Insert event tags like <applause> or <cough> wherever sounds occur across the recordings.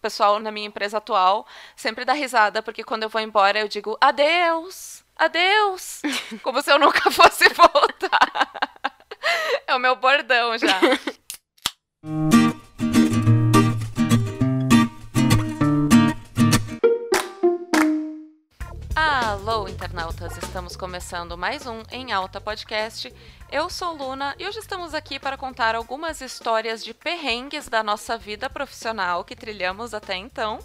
pessoal na minha empresa atual sempre dá risada, porque quando eu vou embora eu digo adeus, adeus, <laughs> como se eu nunca fosse voltar. É o meu bordão já. <laughs> Alô, internautas! Estamos começando mais um Em Alta Podcast. Eu sou Luna e hoje estamos aqui para contar algumas histórias de perrengues da nossa vida profissional que trilhamos até então.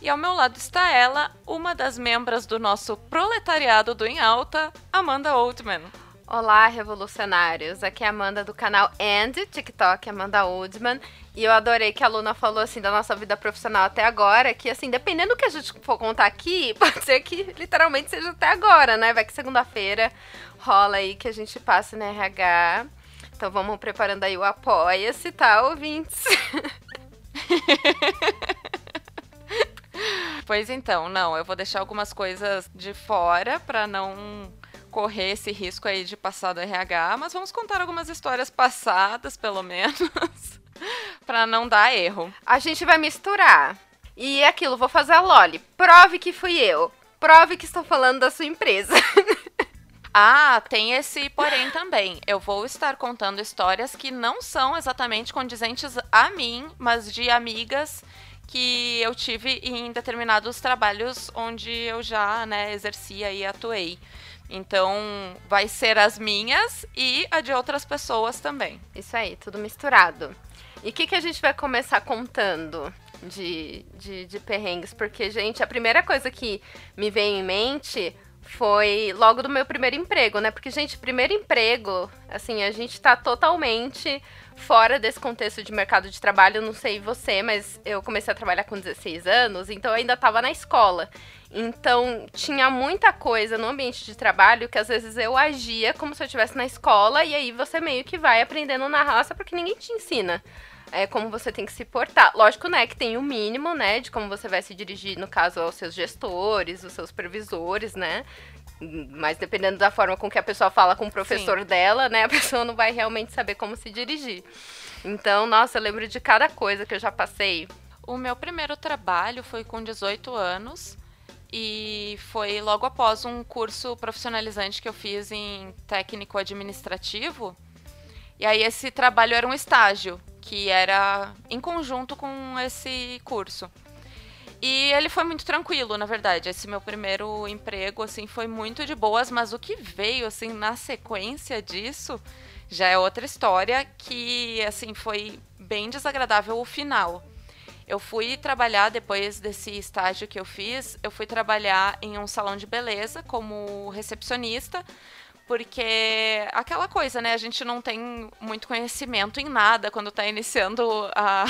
E ao meu lado está ela, uma das membros do nosso proletariado do Em Alta, Amanda Oldman. Olá, revolucionários! Aqui é a Amanda do canal And, TikTok, Amanda Oldman. E eu adorei que a Luna falou, assim, da nossa vida profissional até agora, que, assim, dependendo do que a gente for contar aqui, <laughs> pode ser que literalmente seja até agora, né? Vai que segunda-feira rola aí que a gente passe na RH. Então vamos preparando aí o Apoia-se, tá, ouvintes? <laughs> pois então, não, eu vou deixar algumas coisas de fora para não correr esse risco aí de passar do RH, mas vamos contar algumas histórias passadas, pelo menos, <laughs> para não dar erro. A gente vai misturar. E é aquilo, vou fazer a Loli. Prove que fui eu. Prove que estou falando da sua empresa. <laughs> Ah, tem esse porém também. Eu vou estar contando histórias que não são exatamente condizentes a mim, mas de amigas que eu tive em determinados trabalhos onde eu já, né, exercia e atuei. Então, vai ser as minhas e a de outras pessoas também. Isso aí, tudo misturado. E o que, que a gente vai começar contando de, de, de perrengues? Porque, gente, a primeira coisa que me vem em mente foi logo do meu primeiro emprego, né? Porque, gente, primeiro emprego, assim, a gente tá totalmente fora desse contexto de mercado de trabalho. Não sei você, mas eu comecei a trabalhar com 16 anos, então eu ainda tava na escola. Então, tinha muita coisa no ambiente de trabalho que às vezes eu agia como se eu estivesse na escola, e aí você meio que vai aprendendo na raça porque ninguém te ensina. É, como você tem que se portar. Lógico, né, que tem o mínimo, né, de como você vai se dirigir, no caso, aos seus gestores, os seus supervisores, né? Mas dependendo da forma com que a pessoa fala com o professor Sim. dela, né, a <laughs> pessoa não vai realmente saber como se dirigir. Então, nossa, eu lembro de cada coisa que eu já passei. O meu primeiro trabalho foi com 18 anos e foi logo após um curso profissionalizante que eu fiz em técnico administrativo. E aí esse trabalho era um estágio que era em conjunto com esse curso. E ele foi muito tranquilo, na verdade. Esse meu primeiro emprego assim foi muito de boas, mas o que veio assim na sequência disso já é outra história que assim foi bem desagradável o final. Eu fui trabalhar depois desse estágio que eu fiz, eu fui trabalhar em um salão de beleza como recepcionista, porque aquela coisa, né? A gente não tem muito conhecimento em nada quando está iniciando a,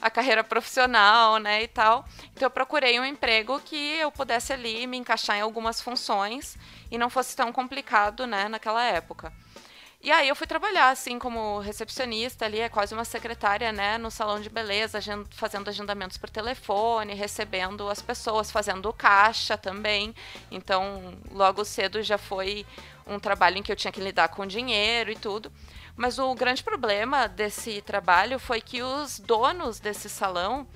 a carreira profissional, né? E tal. Então eu procurei um emprego que eu pudesse ali me encaixar em algumas funções e não fosse tão complicado, né? Naquela época. E aí eu fui trabalhar, assim, como recepcionista ali, é quase uma secretária, né, no salão de beleza, fazendo agendamentos por telefone, recebendo as pessoas, fazendo caixa também. Então, logo cedo já foi um trabalho em que eu tinha que lidar com dinheiro e tudo. Mas o grande problema desse trabalho foi que os donos desse salão,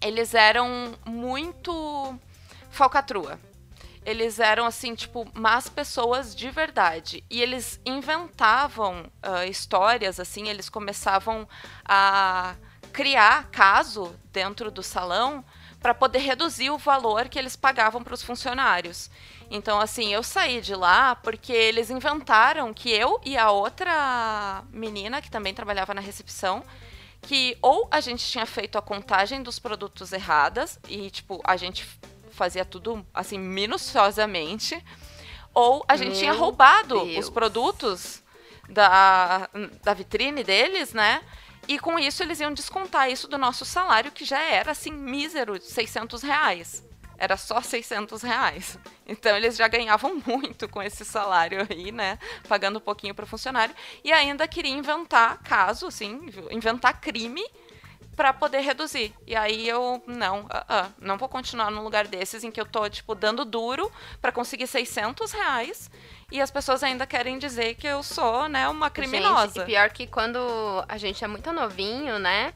eles eram muito falcatrua eles eram assim, tipo, más pessoas de verdade. E eles inventavam uh, histórias, assim, eles começavam a criar caso dentro do salão para poder reduzir o valor que eles pagavam para os funcionários. Então, assim, eu saí de lá porque eles inventaram que eu e a outra menina que também trabalhava na recepção que ou a gente tinha feito a contagem dos produtos erradas e tipo a gente fazia tudo assim minuciosamente, ou a gente Meu tinha roubado Deus. os produtos da, da vitrine deles, né? E com isso eles iam descontar isso do nosso salário, que já era assim mísero, 600 reais. Era só 600 reais. Então eles já ganhavam <laughs> muito com esse salário aí, né? Pagando um pouquinho para o funcionário. E ainda queria inventar caso, assim, inventar crime para poder reduzir. E aí eu, não, uh -uh, não vou continuar num lugar desses em que eu tô, tipo, dando duro para conseguir 600 reais e as pessoas ainda querem dizer que eu sou, né, uma criminosa. Gente, e pior que quando a gente é muito novinho, né,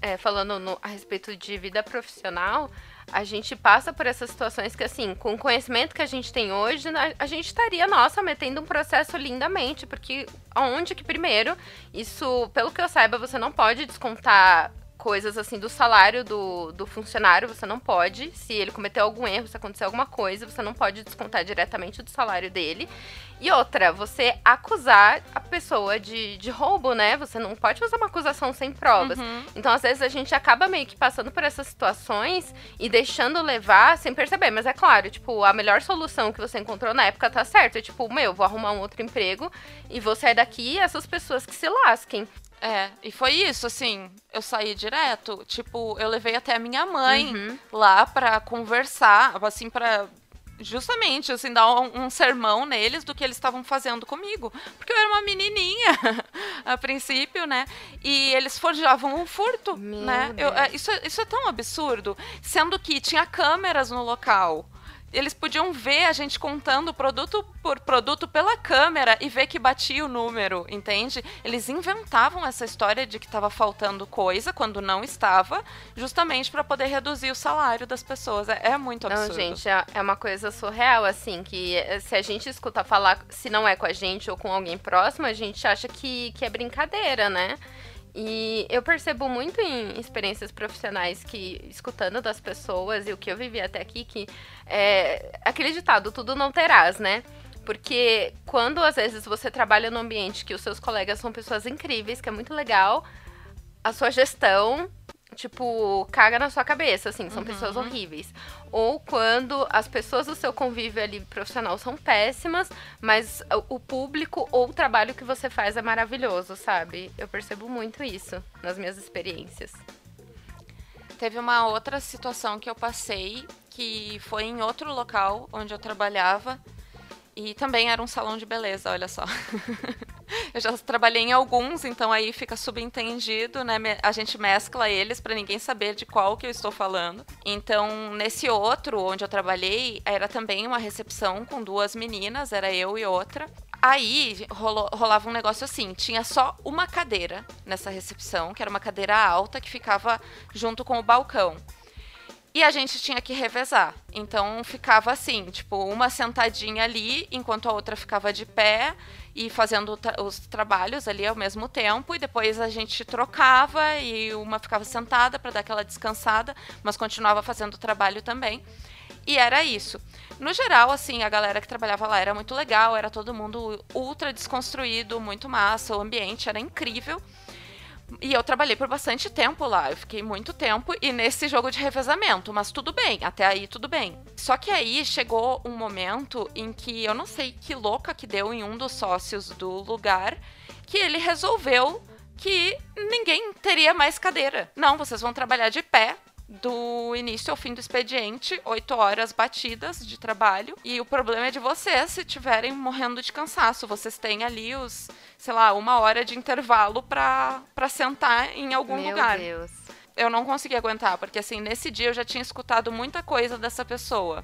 é, falando no, a respeito de vida profissional, a gente passa por essas situações que, assim, com o conhecimento que a gente tem hoje, a gente estaria, nossa, metendo um processo lindamente, porque aonde que, primeiro, isso, pelo que eu saiba, você não pode descontar coisas assim do salário do, do funcionário, você não pode. Se ele cometeu algum erro, se acontecer alguma coisa, você não pode descontar diretamente do salário dele. E outra, você acusar a pessoa de, de roubo, né? Você não pode fazer uma acusação sem provas. Uhum. Então, às vezes, a gente acaba meio que passando por essas situações e deixando levar sem perceber. Mas é claro, tipo, a melhor solução que você encontrou na época tá certo. É tipo, meu, vou arrumar um outro emprego e vou sair daqui e essas pessoas que se lasquem. É, e foi isso, assim, eu saí direto, tipo, eu levei até a minha mãe uhum. lá pra conversar, assim, pra justamente, assim, dar um, um, sermão neles do que eles estavam fazendo comigo. Porque eu era uma menininha, <laughs> a princípio, né? E eles forjavam um furto, Meu né? Eu, é, isso, isso é tão absurdo, sendo que tinha câmeras no local eles podiam ver a gente contando produto por produto pela câmera e ver que batia o número, entende? Eles inventavam essa história de que estava faltando coisa quando não estava, justamente para poder reduzir o salário das pessoas. É, é muito absurdo. Não, gente, é, é uma coisa surreal, assim, que eh, se a gente escuta falar, se não é com a gente ou com alguém próximo, a gente acha que, que é brincadeira, né? E eu percebo muito em experiências profissionais que, escutando das pessoas e o que eu vivi até aqui, que é aquele ditado, tudo não terás, né? Porque quando às vezes você trabalha num ambiente que os seus colegas são pessoas incríveis, que é muito legal, a sua gestão tipo, caga na sua cabeça, assim, são uhum. pessoas horríveis. Ou quando as pessoas do seu convívio ali profissional são péssimas, mas o público ou o trabalho que você faz é maravilhoso, sabe? Eu percebo muito isso nas minhas experiências. Teve uma outra situação que eu passei, que foi em outro local onde eu trabalhava, e também era um salão de beleza, olha só. <laughs> eu já trabalhei em alguns, então aí fica subentendido, né? A gente mescla eles para ninguém saber de qual que eu estou falando. Então, nesse outro onde eu trabalhei, era também uma recepção com duas meninas, era eu e outra. Aí rolou, rolava um negócio assim: tinha só uma cadeira nessa recepção, que era uma cadeira alta que ficava junto com o balcão. E a gente tinha que revezar. Então ficava assim, tipo, uma sentadinha ali, enquanto a outra ficava de pé e fazendo tra os trabalhos ali ao mesmo tempo. E depois a gente trocava e uma ficava sentada para dar aquela descansada, mas continuava fazendo o trabalho também. E era isso. No geral, assim, a galera que trabalhava lá era muito legal, era todo mundo ultra desconstruído, muito massa, o ambiente era incrível. E eu trabalhei por bastante tempo lá, eu fiquei muito tempo e nesse jogo de revezamento, mas tudo bem, até aí tudo bem. Só que aí chegou um momento em que eu não sei que louca que deu em um dos sócios do lugar, que ele resolveu que ninguém teria mais cadeira. Não, vocês vão trabalhar de pé do início ao fim do expediente, oito horas batidas de trabalho. E o problema é de vocês se estiverem morrendo de cansaço. Vocês têm ali os, sei lá, uma hora de intervalo para sentar em algum Meu lugar. Meu Deus. Eu não consegui aguentar, porque assim, nesse dia eu já tinha escutado muita coisa dessa pessoa.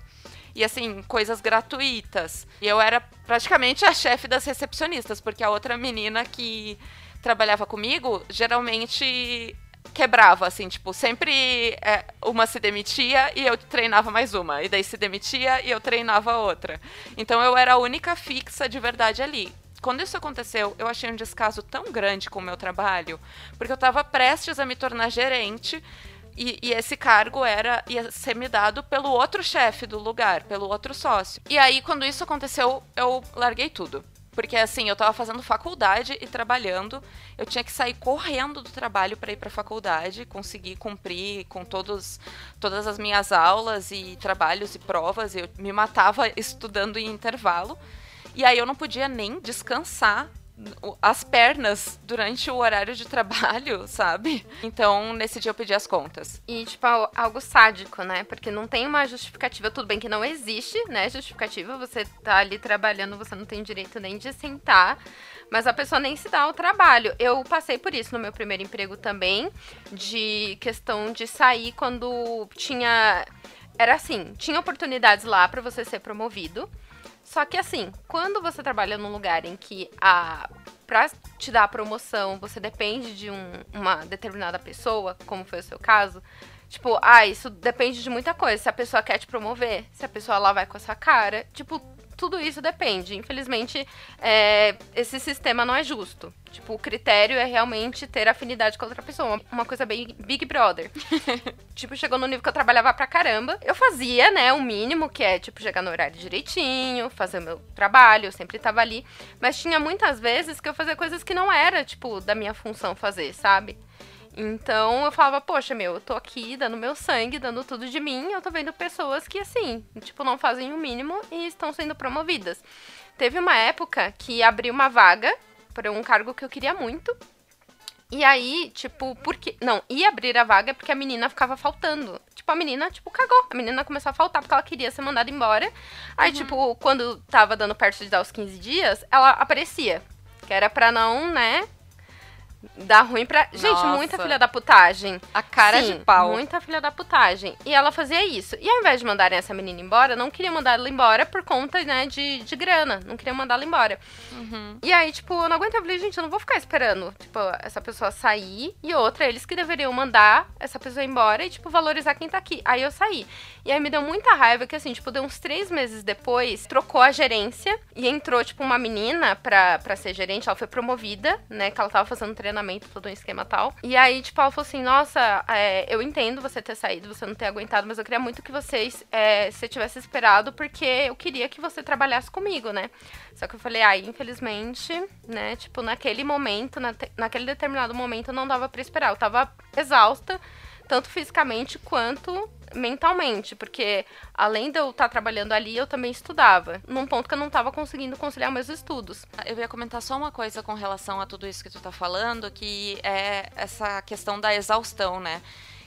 E assim, coisas gratuitas. E eu era praticamente a chefe das recepcionistas, porque a outra menina que trabalhava comigo, geralmente quebrava, assim, tipo, sempre é, uma se demitia e eu treinava mais uma. E daí se demitia e eu treinava outra. Então eu era a única fixa de verdade ali. Quando isso aconteceu, eu achei um descaso tão grande com o meu trabalho, porque eu estava prestes a me tornar gerente. E, e, esse cargo era ia ser me dado pelo outro chefe do lugar, pelo outro sócio. E aí, quando isso aconteceu, eu larguei tudo. Porque assim, eu tava fazendo faculdade e trabalhando, eu tinha que sair correndo do trabalho para ir para faculdade, conseguir cumprir com todos, todas as minhas aulas e trabalhos e provas, eu me matava <laughs> estudando em intervalo. E aí eu não podia nem descansar as pernas durante o horário de trabalho, <laughs> sabe? Então, nesse dia eu pedi as contas. E, tipo, algo sádico, né? Porque não tem uma justificativa. Tudo bem que não existe, né? Justificativa. Você tá ali trabalhando, você não tem direito nem de sentar. Mas a pessoa nem se dá o trabalho. Eu passei por isso no meu primeiro emprego também. De questão de sair quando tinha. Era assim: tinha oportunidades lá para você ser promovido. Só que assim, quando você trabalha num lugar em que a para te dar a promoção, você depende de um, uma determinada pessoa, como foi o seu caso, tipo, ah, isso depende de muita coisa. Se a pessoa quer te promover, se a pessoa lá vai com a sua cara, tipo, tudo isso depende. Infelizmente, é, esse sistema não é justo. Tipo, o critério é realmente ter afinidade com outra pessoa. Uma coisa bem Big Brother. <laughs> tipo, chegou no nível que eu trabalhava pra caramba. Eu fazia, né, o mínimo, que é, tipo, chegar no horário direitinho, fazer o meu trabalho, eu sempre tava ali. Mas tinha muitas vezes que eu fazia coisas que não era, tipo, da minha função fazer, sabe? Então eu falava, poxa, meu, eu tô aqui dando meu sangue, dando tudo de mim, eu tô vendo pessoas que, assim, tipo, não fazem o mínimo e estão sendo promovidas. Teve uma época que abriu uma vaga para um cargo que eu queria muito. E aí, tipo, porque. Não, ia abrir a vaga porque a menina ficava faltando. Tipo, a menina, tipo, cagou. A menina começou a faltar porque ela queria ser mandada embora. Aí, uhum. tipo, quando tava dando perto de dar os 15 dias, ela aparecia. Que era pra não, né, Dá ruim pra. Gente, Nossa. muita filha da putagem. A cara Sim, de pau. Muita filha da putagem. E ela fazia isso. E ao invés de mandarem essa menina embora, não queria mandar ela embora por conta, né, de, de grana. Não queria mandar ela embora. Uhum. E aí, tipo, eu não aguento. Eu falei, gente, eu não vou ficar esperando, tipo, essa pessoa sair. E outra, eles que deveriam mandar essa pessoa embora e, tipo, valorizar quem tá aqui. Aí eu saí. E aí me deu muita raiva que, assim, tipo, deu uns três meses depois, trocou a gerência e entrou, tipo, uma menina pra, pra ser gerente. Ela foi promovida, né, que ela tava fazendo treinamento treinamento, todo um esquema tal. E aí, tipo, ela falou assim: Nossa, é, eu entendo você ter saído, você não ter aguentado, mas eu queria muito que vocês, é, você tivesse esperado, porque eu queria que você trabalhasse comigo, né? Só que eu falei, ai, ah, infelizmente, né? Tipo, naquele momento, na naquele determinado momento, não dava pra esperar. Eu tava exausta, tanto fisicamente quanto mentalmente, porque além de eu estar tá trabalhando ali, eu também estudava, num ponto que eu não estava conseguindo conciliar meus estudos. Eu ia comentar só uma coisa com relação a tudo isso que tu está falando, que é essa questão da exaustão, né?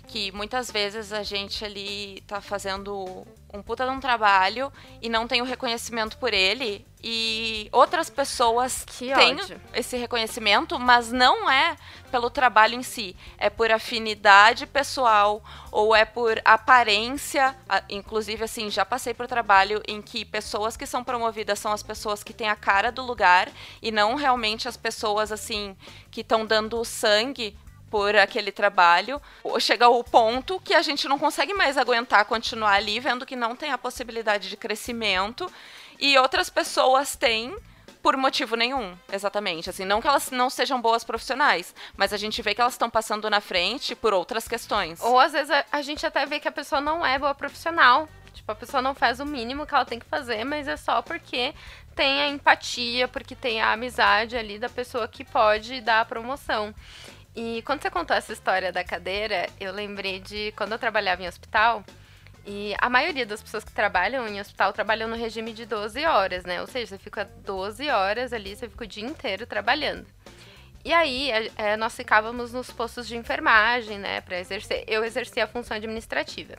Que muitas vezes a gente ali tá fazendo um puta de um trabalho e não tem o reconhecimento por ele e outras pessoas que têm ódio. esse reconhecimento, mas não é pelo trabalho em si, é por afinidade pessoal ou é por aparência, inclusive assim, já passei por trabalho em que pessoas que são promovidas são as pessoas que têm a cara do lugar e não realmente as pessoas assim que estão dando sangue por aquele trabalho, chega ao ponto que a gente não consegue mais aguentar continuar ali, vendo que não tem a possibilidade de crescimento e outras pessoas têm por motivo nenhum, exatamente. Assim, não que elas não sejam boas profissionais, mas a gente vê que elas estão passando na frente por outras questões. Ou às vezes a, a gente até vê que a pessoa não é boa profissional. Tipo, a pessoa não faz o mínimo que ela tem que fazer, mas é só porque tem a empatia, porque tem a amizade ali da pessoa que pode dar a promoção. E quando você contou essa história da cadeira, eu lembrei de quando eu trabalhava em hospital. E a maioria das pessoas que trabalham em hospital trabalham no regime de 12 horas, né? Ou seja, você fica 12 horas ali, você fica o dia inteiro trabalhando. E aí, é, nós ficávamos nos postos de enfermagem, né, para exercer. Eu exercia a função administrativa.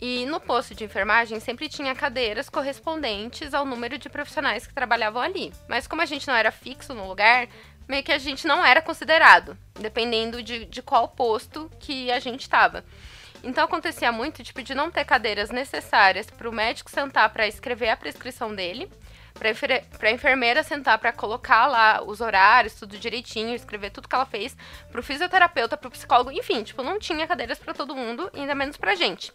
E no posto de enfermagem sempre tinha cadeiras correspondentes ao número de profissionais que trabalhavam ali. Mas como a gente não era fixo no lugar, meio que a gente não era considerado, dependendo de, de qual posto que a gente estava. Então acontecia muito tipo de não ter cadeiras necessárias para o médico sentar para escrever a prescrição dele, para a enfermeira sentar para colocar lá os horários, tudo direitinho, escrever tudo que ela fez, para o fisioterapeuta, para o psicólogo, enfim, tipo, não tinha cadeiras para todo mundo, ainda menos para gente.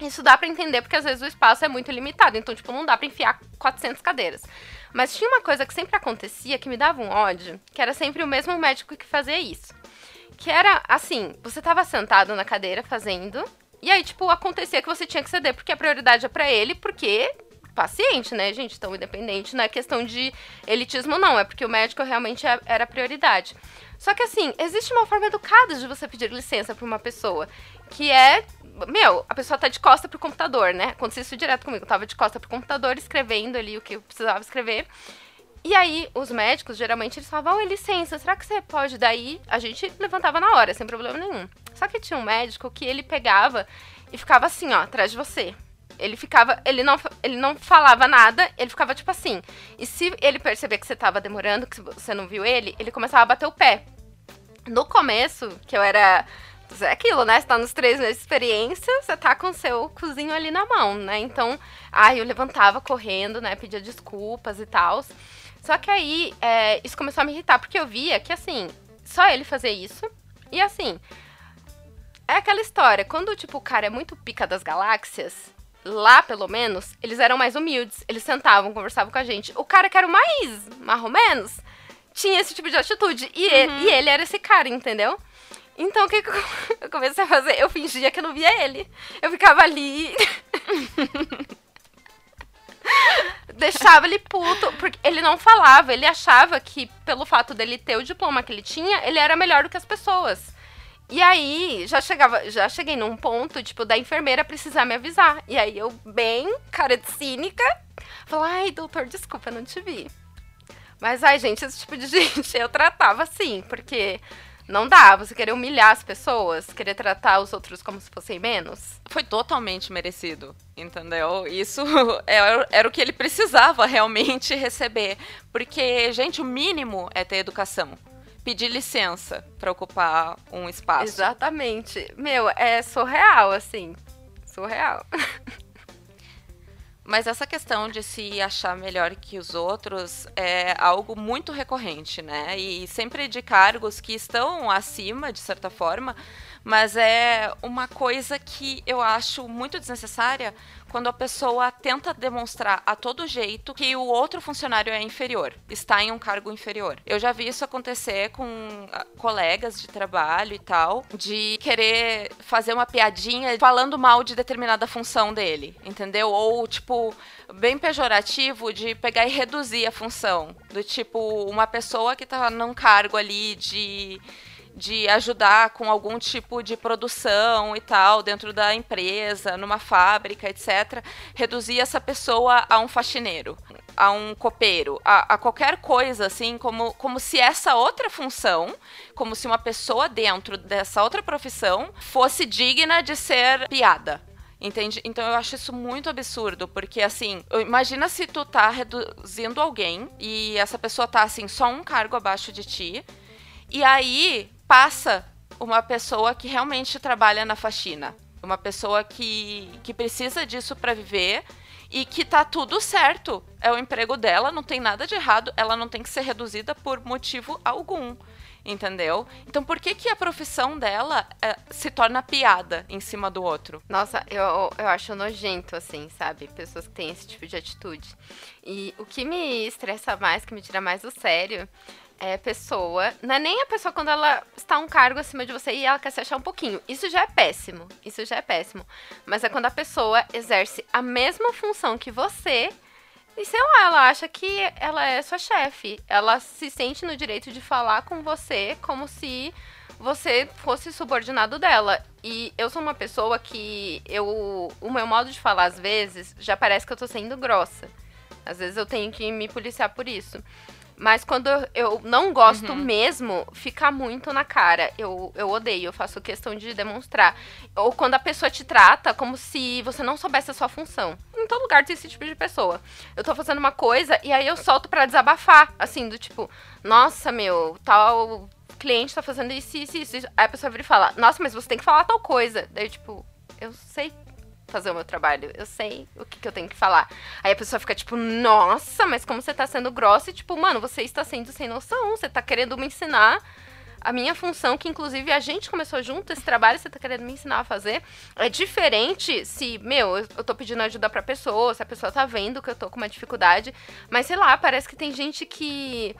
Isso dá para entender porque às vezes o espaço é muito limitado, então tipo, não dá para enfiar 400 cadeiras. Mas tinha uma coisa que sempre acontecia que me dava um ódio, que era sempre o mesmo médico que fazia isso. Que era assim, você tava sentado na cadeira fazendo, e aí, tipo, acontecia que você tinha que ceder, porque a prioridade é para ele, porque paciente, né, gente? Tão independente, não é questão de elitismo, não. É porque o médico realmente é, era prioridade. Só que, assim, existe uma forma educada de você pedir licença pra uma pessoa, que é meu, a pessoa tá de costa pro computador, né? Aconteceu isso direto comigo. Eu tava de costa pro computador, escrevendo ali o que eu precisava escrever. E aí, os médicos, geralmente, eles falavam, oh, licença, será que você pode? Daí, a gente levantava na hora, sem problema nenhum. Só que tinha um médico que ele pegava e ficava assim, ó, atrás de você. Ele ficava, ele não, ele não falava nada, ele ficava tipo assim. E se ele perceber que você tava demorando, que você não viu ele, ele começava a bater o pé. No começo, que eu era é aquilo, né? Você tá nos três meses de experiência, você tá com o seu cozinho ali na mão, né? Então, ai, eu levantava correndo, né? Pedia desculpas e tal. Só que aí, é, isso começou a me irritar, porque eu via que, assim, só ele fazer isso. E, assim, é aquela história. Quando, tipo, o cara é muito pica das galáxias, lá, pelo menos, eles eram mais humildes. Eles sentavam, conversavam com a gente. O cara que era o mais, mais ou menos, tinha esse tipo de atitude. E, uhum. ele, e ele era esse cara, entendeu? Então, o que, que <laughs> eu comecei a fazer? Eu fingia que eu não via ele. Eu ficava ali. <laughs> Deixava ele puto, porque ele não falava, ele achava que, pelo fato dele ter o diploma que ele tinha, ele era melhor do que as pessoas. E aí, já chegava, já cheguei num ponto, tipo, da enfermeira precisar me avisar. E aí eu, bem, cara de cínica, falei, ai, doutor, desculpa, não te vi. Mas, ai, gente, esse tipo de <laughs> gente eu tratava assim, porque não dá, você querer humilhar as pessoas, querer tratar os outros como se fossem menos. Foi totalmente merecido, entendeu? Isso <laughs> era, era o que ele precisava realmente receber. Porque, gente, o mínimo é ter educação. Pedir licença para ocupar um espaço. Exatamente. Meu, é surreal, assim. Surreal. <laughs> Mas essa questão de se achar melhor que os outros é algo muito recorrente, né? E sempre de cargos que estão acima, de certa forma, mas é uma coisa que eu acho muito desnecessária quando a pessoa tenta demonstrar a todo jeito que o outro funcionário é inferior, está em um cargo inferior. Eu já vi isso acontecer com ah, colegas de trabalho e tal, de querer fazer uma piadinha falando mal de determinada função dele, entendeu? Ou tipo bem pejorativo de pegar e reduzir a função, do tipo uma pessoa que tá num cargo ali de de ajudar com algum tipo de produção e tal dentro da empresa, numa fábrica, etc. Reduzir essa pessoa a um faxineiro, a um copeiro, a, a, qualquer coisa, assim, como, como se essa outra função, como se uma pessoa dentro dessa outra profissão fosse digna de ser piada. Entende? Então eu acho isso muito absurdo, porque assim, imagina se tu tá reduzindo alguém e essa pessoa tá assim, só um cargo abaixo de ti. E aí, passa uma pessoa que realmente trabalha na faxina. Uma pessoa que, que precisa disso para viver e que tá tudo certo. É o emprego dela, não tem nada de errado, ela não tem que ser reduzida por motivo algum. Entendeu? Então por que, que a profissão dela é, se torna piada em cima do outro? Nossa, eu, eu acho nojento, assim, sabe? Pessoas que têm esse tipo de atitude. E o que me estressa mais, que me tira mais do sério, é pessoa. Não é nem a pessoa quando ela está um cargo acima de você e ela quer se achar um pouquinho. Isso já é péssimo. Isso já é péssimo. Mas é quando a pessoa exerce a mesma função que você. E sei lá, ela acha que ela é sua chefe. Ela se sente no direito de falar com você como se você fosse subordinado dela. E eu sou uma pessoa que eu. O meu modo de falar, às vezes, já parece que eu tô sendo grossa. Às vezes eu tenho que me policiar por isso. Mas quando eu não gosto uhum. mesmo, fica muito na cara. Eu, eu odeio, eu faço questão de demonstrar. Ou quando a pessoa te trata como se você não soubesse a sua função. Em todo lugar tem esse tipo de pessoa. Eu tô fazendo uma coisa e aí eu solto para desabafar. Assim, do tipo, nossa, meu, tal cliente tá fazendo isso, isso, isso. Aí a pessoa vira e fala, nossa, mas você tem que falar tal coisa. Daí, tipo, eu sei fazer o meu trabalho. Eu sei o que, que eu tenho que falar. Aí a pessoa fica tipo, nossa, mas como você tá sendo grossa? E tipo, mano, você está sendo sem noção. Você tá querendo me ensinar a minha função, que inclusive a gente começou junto esse trabalho, você tá querendo me ensinar a fazer. É diferente se, meu, eu, eu tô pedindo ajuda pra pessoa, se a pessoa tá vendo que eu tô com uma dificuldade. Mas sei lá, parece que tem gente que.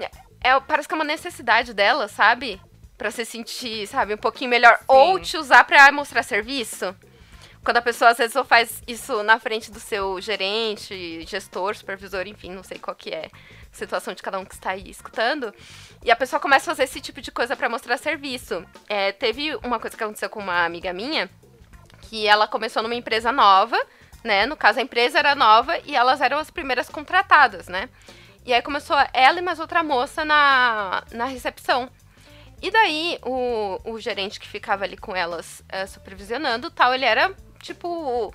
É, é parece que é uma necessidade dela, sabe? Pra se sentir, sabe, um pouquinho melhor. Sim. Ou te usar pra mostrar serviço. Quando a pessoa às vezes só faz isso na frente do seu gerente, gestor, supervisor, enfim, não sei qual que é a situação de cada um que está aí escutando. E a pessoa começa a fazer esse tipo de coisa para mostrar serviço. É, teve uma coisa que aconteceu com uma amiga minha, que ela começou numa empresa nova, né? No caso, a empresa era nova e elas eram as primeiras contratadas, né? E aí começou ela e mais outra moça na, na recepção. E daí, o, o gerente que ficava ali com elas é, supervisionando tal, ele era tipo,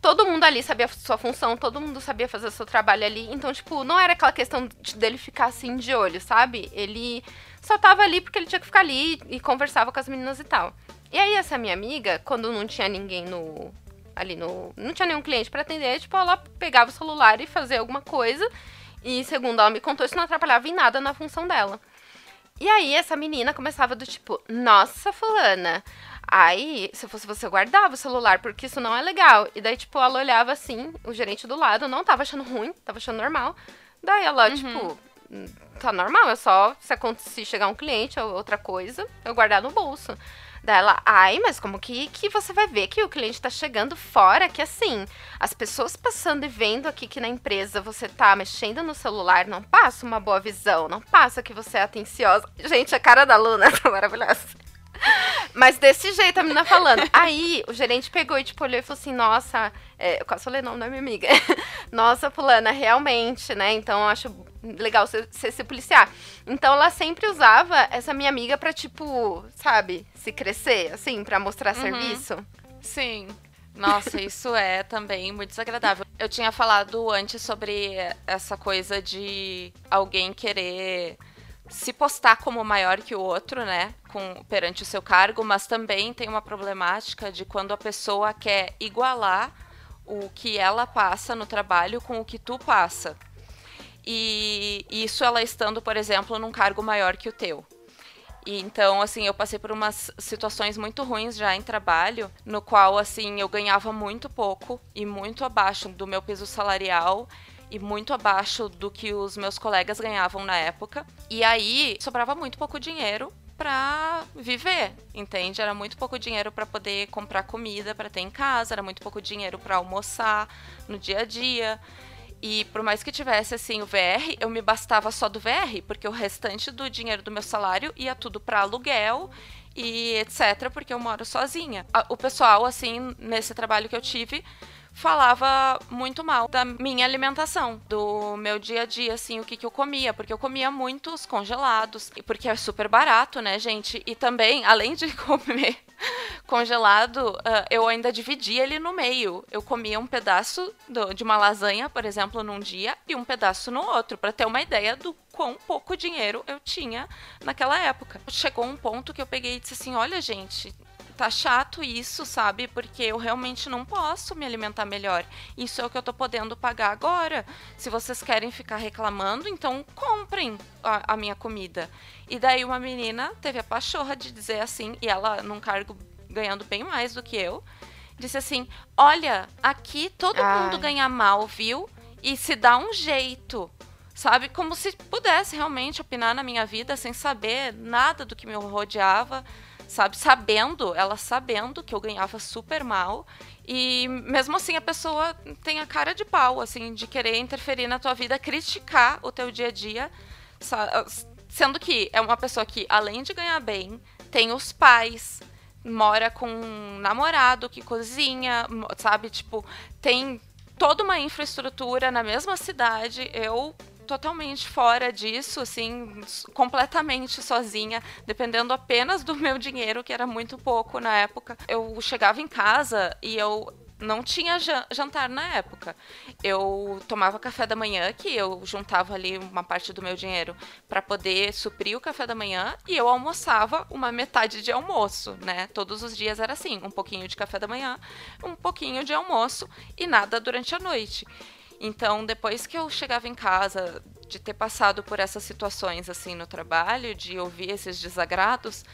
todo mundo ali sabia a sua função, todo mundo sabia fazer o seu trabalho ali. Então, tipo, não era aquela questão de, dele ficar assim de olho, sabe? Ele só tava ali porque ele tinha que ficar ali e conversava com as meninas e tal. E aí, essa minha amiga, quando não tinha ninguém no. Ali no. Não tinha nenhum cliente para atender, tipo, ela pegava o celular e fazia alguma coisa. E segundo ela me contou, isso não atrapalhava em nada na função dela. E aí, essa menina começava do tipo, nossa, fulana. Aí, se fosse você, guardava o celular, porque isso não é legal. E daí, tipo, ela olhava assim, o gerente do lado, não tava achando ruim, tava achando normal. Daí ela, uhum. tipo, tá normal, é só se, se chegar um cliente ou outra coisa, eu guardar no bolso. Dela, ai, mas como que, que você vai ver que o cliente tá chegando fora? Que assim, as pessoas passando e vendo aqui que na empresa você tá mexendo no celular, não passa uma boa visão, não passa que você é atenciosa. Gente, a cara da Luna <laughs> tá maravilhosa. Mas desse jeito a menina falando. Aí o gerente pegou e tipo olhou e falou assim: Nossa, é, eu quase falei nome da minha amiga. <laughs> Nossa, Fulana, realmente, né? Então eu acho legal você, você se policiar. Então ela sempre usava essa minha amiga pra, tipo, sabe, se crescer, assim, pra mostrar uhum. serviço. Sim. Nossa, isso é também muito desagradável. Eu tinha falado antes sobre essa coisa de alguém querer se postar como maior que o outro, né, com, perante o seu cargo, mas também tem uma problemática de quando a pessoa quer igualar o que ela passa no trabalho com o que tu passa. E isso ela estando, por exemplo, num cargo maior que o teu. E então, assim, eu passei por umas situações muito ruins já em trabalho, no qual, assim, eu ganhava muito pouco e muito abaixo do meu piso salarial e muito abaixo do que os meus colegas ganhavam na época. E aí sobrava muito pouco dinheiro para viver, entende? Era muito pouco dinheiro para poder comprar comida para ter em casa, era muito pouco dinheiro para almoçar no dia a dia. E por mais que tivesse assim o VR, eu me bastava só do VR, porque o restante do dinheiro do meu salário ia tudo para aluguel e etc, porque eu moro sozinha. O pessoal assim, nesse trabalho que eu tive, falava muito mal da minha alimentação, do meu dia a dia, assim, o que, que eu comia, porque eu comia muitos congelados, porque é super barato, né, gente? E também, além de <laughs> comer congelado, uh, eu ainda dividia ele no meio. Eu comia um pedaço de uma lasanha, por exemplo, num dia, e um pedaço no outro, para ter uma ideia do quão pouco dinheiro eu tinha naquela época. Chegou um ponto que eu peguei e disse assim: olha, gente, tá chato isso, sabe? Porque eu realmente não posso me alimentar melhor. Isso é o que eu tô podendo pagar agora. Se vocês querem ficar reclamando, então comprem a, a minha comida. E daí uma menina teve a pachorra de dizer assim, e ela num cargo ganhando bem mais do que eu, disse assim: Olha, aqui todo Ai. mundo ganha mal, viu? E se dá um jeito sabe? Como se pudesse realmente opinar na minha vida sem saber nada do que me rodeava, sabe? Sabendo, ela sabendo que eu ganhava super mal. E mesmo assim a pessoa tem a cara de pau, assim, de querer interferir na tua vida, criticar o teu dia a dia, sendo que é uma pessoa que, além de ganhar bem, tem os pais, mora com um namorado que cozinha, sabe? Tipo, tem toda uma infraestrutura na mesma cidade. Eu totalmente fora disso, assim, completamente sozinha, dependendo apenas do meu dinheiro, que era muito pouco na época. Eu chegava em casa e eu não tinha jantar na época. Eu tomava café da manhã, que eu juntava ali uma parte do meu dinheiro para poder suprir o café da manhã, e eu almoçava uma metade de almoço, né? Todos os dias era assim, um pouquinho de café da manhã, um pouquinho de almoço e nada durante a noite. Então, depois que eu chegava em casa, de ter passado por essas situações assim no trabalho, de ouvir esses desagrados,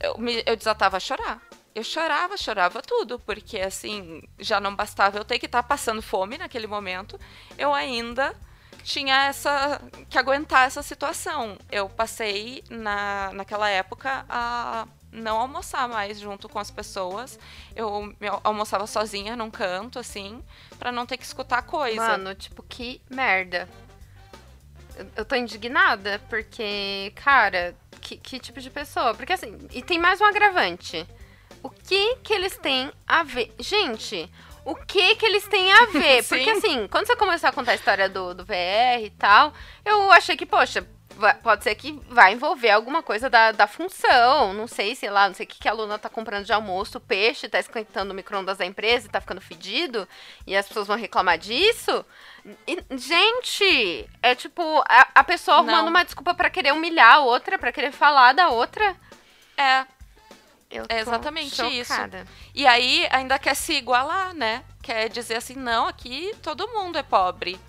eu, me, eu desatava a chorar. Eu chorava, chorava tudo, porque assim, já não bastava eu ter que estar passando fome naquele momento, eu ainda tinha essa que aguentar essa situação. Eu passei na, naquela época a não almoçar mais junto com as pessoas. Eu, almoçava sozinha num canto, assim, para não ter que escutar coisa. Mano, tipo, que merda. Eu, eu tô indignada, porque, cara, que, que tipo de pessoa? Porque assim, e tem mais um agravante. O que que eles têm a ver? Gente, o que que eles têm a <laughs> ver? Porque assim, quando você começou a contar a história do, do VR e tal, eu achei que, poxa, pode ser que vai envolver alguma coisa da, da função. Não sei, sei lá, não sei o que, que a aluna tá comprando de almoço, peixe, tá esquentando o micro-ondas da empresa e tá ficando fedido, e as pessoas vão reclamar disso. E, gente, é tipo, a, a pessoa arrumando uma desculpa para querer humilhar a outra, para querer falar da outra. É. Eu É exatamente tô isso. chocada. E aí ainda quer se igualar, né? Quer dizer assim, não, aqui todo mundo é pobre.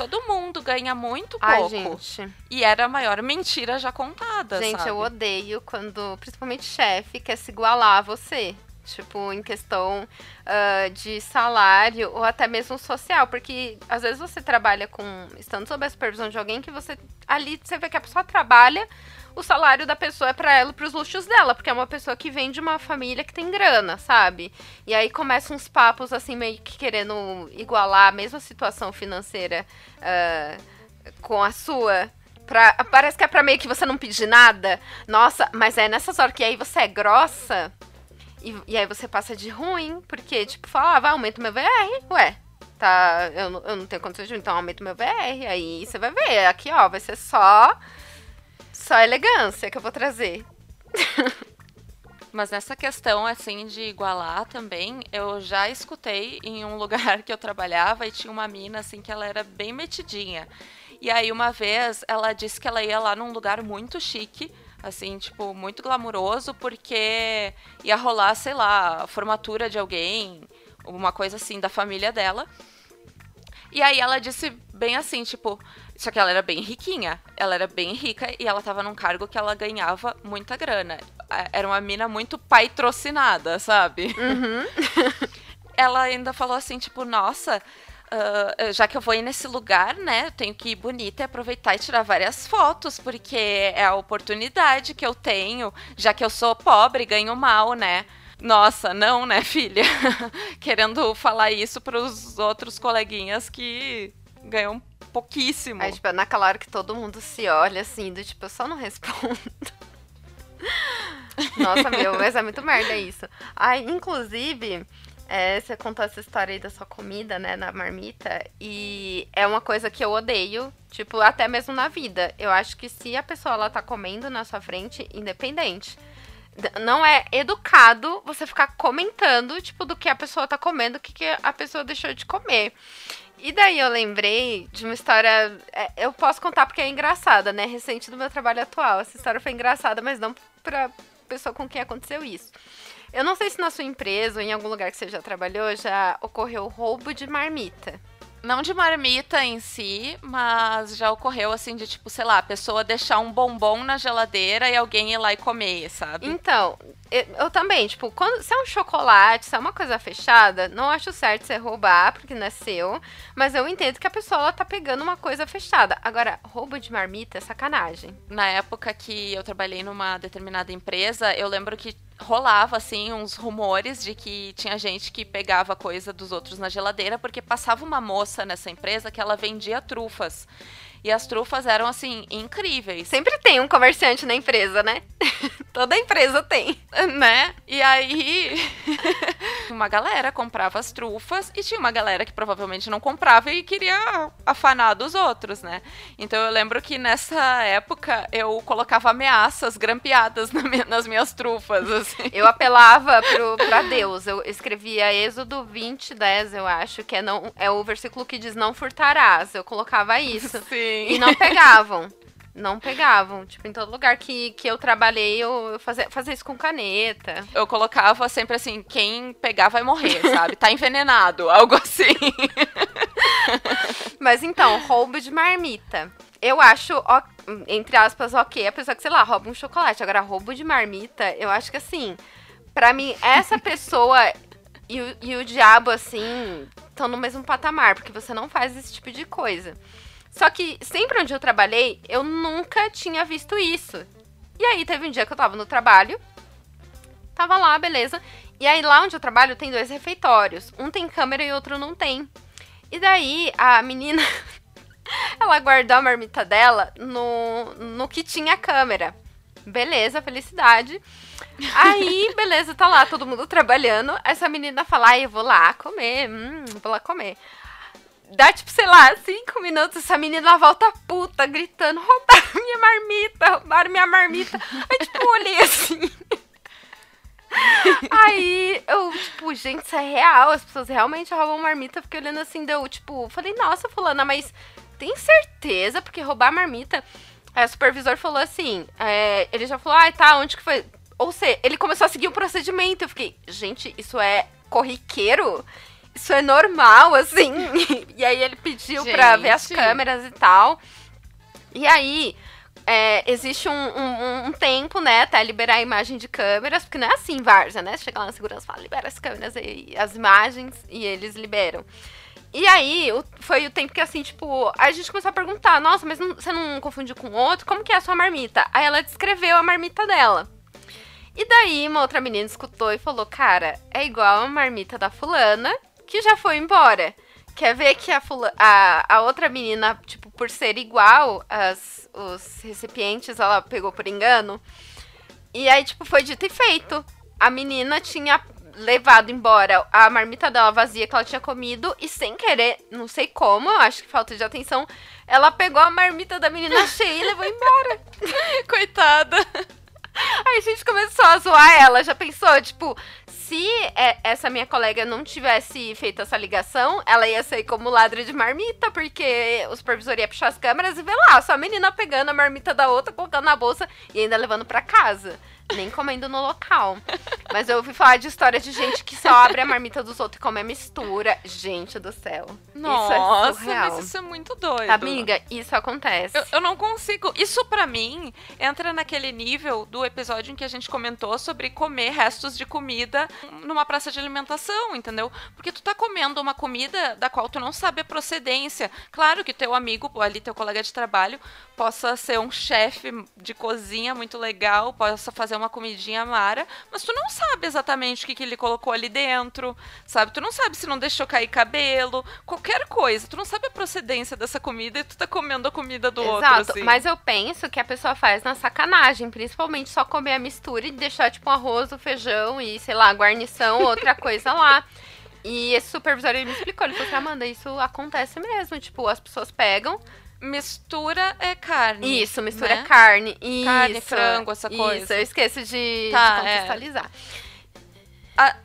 Todo mundo ganha muito Ai, pouco. gente. E era a maior mentira já contada, Gente, sabe? eu odeio quando, principalmente chefe, quer se igualar a você. Tipo, em questão ah, de salário ou até mesmo social. Porque às vezes você trabalha com. estando sob a supervisão de alguém que você. Ali você vê que a pessoa trabalha, o salário da pessoa é pra ela e pros luxos dela. Porque é uma pessoa que vem de uma família que tem grana, sabe? E aí começam uns papos assim, meio que querendo igualar a mesma situação financeira ah, com a sua. Pra, parece que é pra meio que você não pedir nada. Nossa, mas é nessas horas que aí você é grossa. E, e aí você passa de ruim, porque, tipo, fala, ah, vai, aumenta meu VR. Ué, tá, eu, eu não tenho condições de então aumenta o meu VR. Aí você vai ver, aqui, ó, vai ser só. Só elegância que eu vou trazer. <laughs> Mas nessa questão, assim, de igualar também, eu já escutei em um lugar <laughs> que eu trabalhava e tinha uma mina, assim, que ela era bem metidinha. E aí, uma vez, ela disse que ela ia lá num lugar muito chique, assim, tipo, muito glamuroso, porque ia rolar, sei lá, a formatura de alguém, uma coisa assim, da família dela. E aí ela disse bem assim, tipo, só que ela era bem riquinha. Ela era bem rica e ela tava num cargo que ela ganhava muita grana. Era uma mina muito patrocinada, sabe? <laughs> ela ainda falou assim, tipo, nossa, ah, já que eu vou ir nesse lugar, né, eu tenho que ir bonita e aproveitar e tirar várias fotos, porque é a oportunidade que eu tenho, já que eu sou pobre e ganho mal, né? Nossa, não, né, filha? <laughs> Querendo falar isso pros outros coleguinhas que ganham pouquíssimo. Aí, tipo, é naquela hora que todo mundo se olha assim, do tipo, eu só não respondo. <laughs> Nossa, meu, mas é muito merda isso. Ai, inclusive, é, você contou essa história aí da sua comida, né, na marmita, e é uma coisa que eu odeio, tipo, até mesmo na vida. Eu acho que se a pessoa, ela tá comendo na sua frente, independente, não é educado você ficar comentando, tipo, do que a pessoa tá comendo, o que, que a pessoa deixou de comer. E daí eu lembrei de uma história. é, Eu posso contar porque é engraçada, né? Recente do meu trabalho atual. Essa história foi engraçada, mas não pra pessoa com quem aconteceu isso. Eu não sei se na sua empresa ou em algum lugar que você já trabalhou já ocorreu roubo de marmita. Não de marmita em si, mas já ocorreu assim de tipo, sei lá, a pessoa deixar um bombom na geladeira e alguém ir lá e comer, sabe? Então, eu, também, tipo, quando, se é um chocolate, se é uma coisa fechada, não acho certo você roubar, porque não é seu. Mas eu entendo que a pessoa ela tá pegando uma coisa fechada. Agora, roubo de marmita é sacanagem. Na época que eu trabalhei numa determinada empresa, eu lembro que rolava assim uns rumores de que tinha gente que pegava coisa dos outros na geladeira porque passava uma moça nessa empresa que ela vendia trufas. E as trufas eram assim incríveis. Sempre tem um comerciante na empresa, né? <laughs> Toda empresa tem. né? E aí <laughs> uma galera comprava as trufas e tinha uma galera que provavelmente não comprava e queria afanar dos outros, né? Então eu lembro que nessa época eu colocava ameaças grampeadas na minha- nas minhas trufas, <laughs> assim. Eu apelava pro, pra Deus. Eu escrevia Êxodo 20, 10, eu acho, que é, não, é o versículo que diz não furtarás. Eu colocava isso. Sim. E não pegavam. Não pegavam. Tipo, em todo lugar que, que eu trabalhei, eu, eu fazia, fazia isso com caneta. Eu colocava sempre assim, quem pegar vai morrer, <laughs> sabe? Tá envenenado, algo assim. <laughs> Mas então, roubo de marmita. Eu acho, entre aspas, ok, a pessoa que, sei lá, rouba um chocolate. Agora, roubo de marmita, eu acho que assim, pra mim, essa <laughs> pessoa e o, e o diabo, assim, estão no mesmo patamar, porque você não faz esse tipo de coisa. Só que sempre onde eu trabalhei, eu nunca tinha visto isso. E aí teve um dia que eu tava no trabalho, tava lá, beleza. E aí lá onde eu trabalho tem dois refeitórios. Um tem câmera e outro não tem. E daí a menina, <laughs> ela guardou a marmita dela no, no que tinha câmera. Beleza, felicidade. Aí, <laughs> beleza, tá lá todo mundo trabalhando. Essa menina fala, ai, eu vou lá comer, hum, vou lá comer. Dá, tipo, sei lá, cinco minutos, essa menina volta puta, gritando, roubaram <laughs> minha marmita, roubaram minha marmita. Aí, tipo, olhei assim. <laughs> Aí, eu, tipo, gente, isso é real, as pessoas realmente roubam marmita. Fiquei olhando assim, deu, tipo, falei, nossa, fulana, mas tem certeza? Porque roubar marmita... Aí o supervisor falou assim, é, ele já falou, ai, tá, onde que foi? Ou seja, ele começou a seguir o procedimento. Eu fiquei, gente, isso é corriqueiro? Isso é normal, assim? <laughs> e aí ele pediu gente. pra ver as câmeras e tal. E aí, é, existe um, um, um, tempo, né, até liberar a imagem de câmeras, porque não é assim, Varza, né? Chega lá na segurança e fala, libera as câmeras e as imagens, e eles liberam. E aí, o, foi o tempo que, assim, tipo, a gente começou a perguntar, nossa, mas não, você não confundiu com outro? Como que é a sua marmita? Aí ela descreveu a marmita dela. E daí, uma outra menina escutou e falou, cara, é igual a marmita da fulana, que já foi embora. Quer ver que a, fula, a, a outra menina, tipo, por ser igual, as, os recipientes, ela pegou por engano. E aí, tipo, foi dito e feito. A menina tinha levado embora a marmita dela vazia que ela tinha comido e sem querer, não sei como, acho que falta de atenção, ela pegou a marmita da menina cheia e levou embora. <laughs> Coitada. Aí a gente começou a zoar ela, já pensou, tipo, se é, essa minha colega não tivesse feito essa ligação, ela ia sair como ladra de marmita, porque o supervisor ia puxar as câmeras e ver lá, só a menina pegando a marmita da outra, colocando na bolsa e ainda levando para casa nem comendo no local. Mas eu ouvi falar de história de gente que só abre a marmita dos outros e come a mistura. Gente do céu. Nossa, isso é mas isso é muito doido. Amiga, isso acontece. Eu, eu não consigo. Isso para mim entra naquele nível do episódio em que a gente comentou sobre comer restos de comida numa praça de alimentação, entendeu? Porque tu tá comendo uma comida da qual tu não sabe a procedência. Claro que teu amigo, ali teu colega de trabalho, possa ser um chefe de cozinha muito legal, possa fazer uma comidinha mara, mas tu não sabe exatamente o que, que ele colocou ali dentro, sabe? Tu não sabe se não deixou cair cabelo, qualquer coisa. Tu não sabe a procedência dessa comida e tu tá comendo a comida do Exato, outro. Exato, assim. mas eu penso que a pessoa faz na sacanagem, principalmente só comer a mistura e deixar, tipo, um arroz, o feijão e, sei lá, guarnição, <laughs> outra coisa lá. E esse supervisor ele me explicou, ele falou assim, Amanda, isso acontece mesmo. Tipo, as pessoas pegam, mistura é carne. Isso, mistura né? é carne. Isso, carne, frango, essa coisa. Isso, eu esqueço de, tá, de é. contextualizar.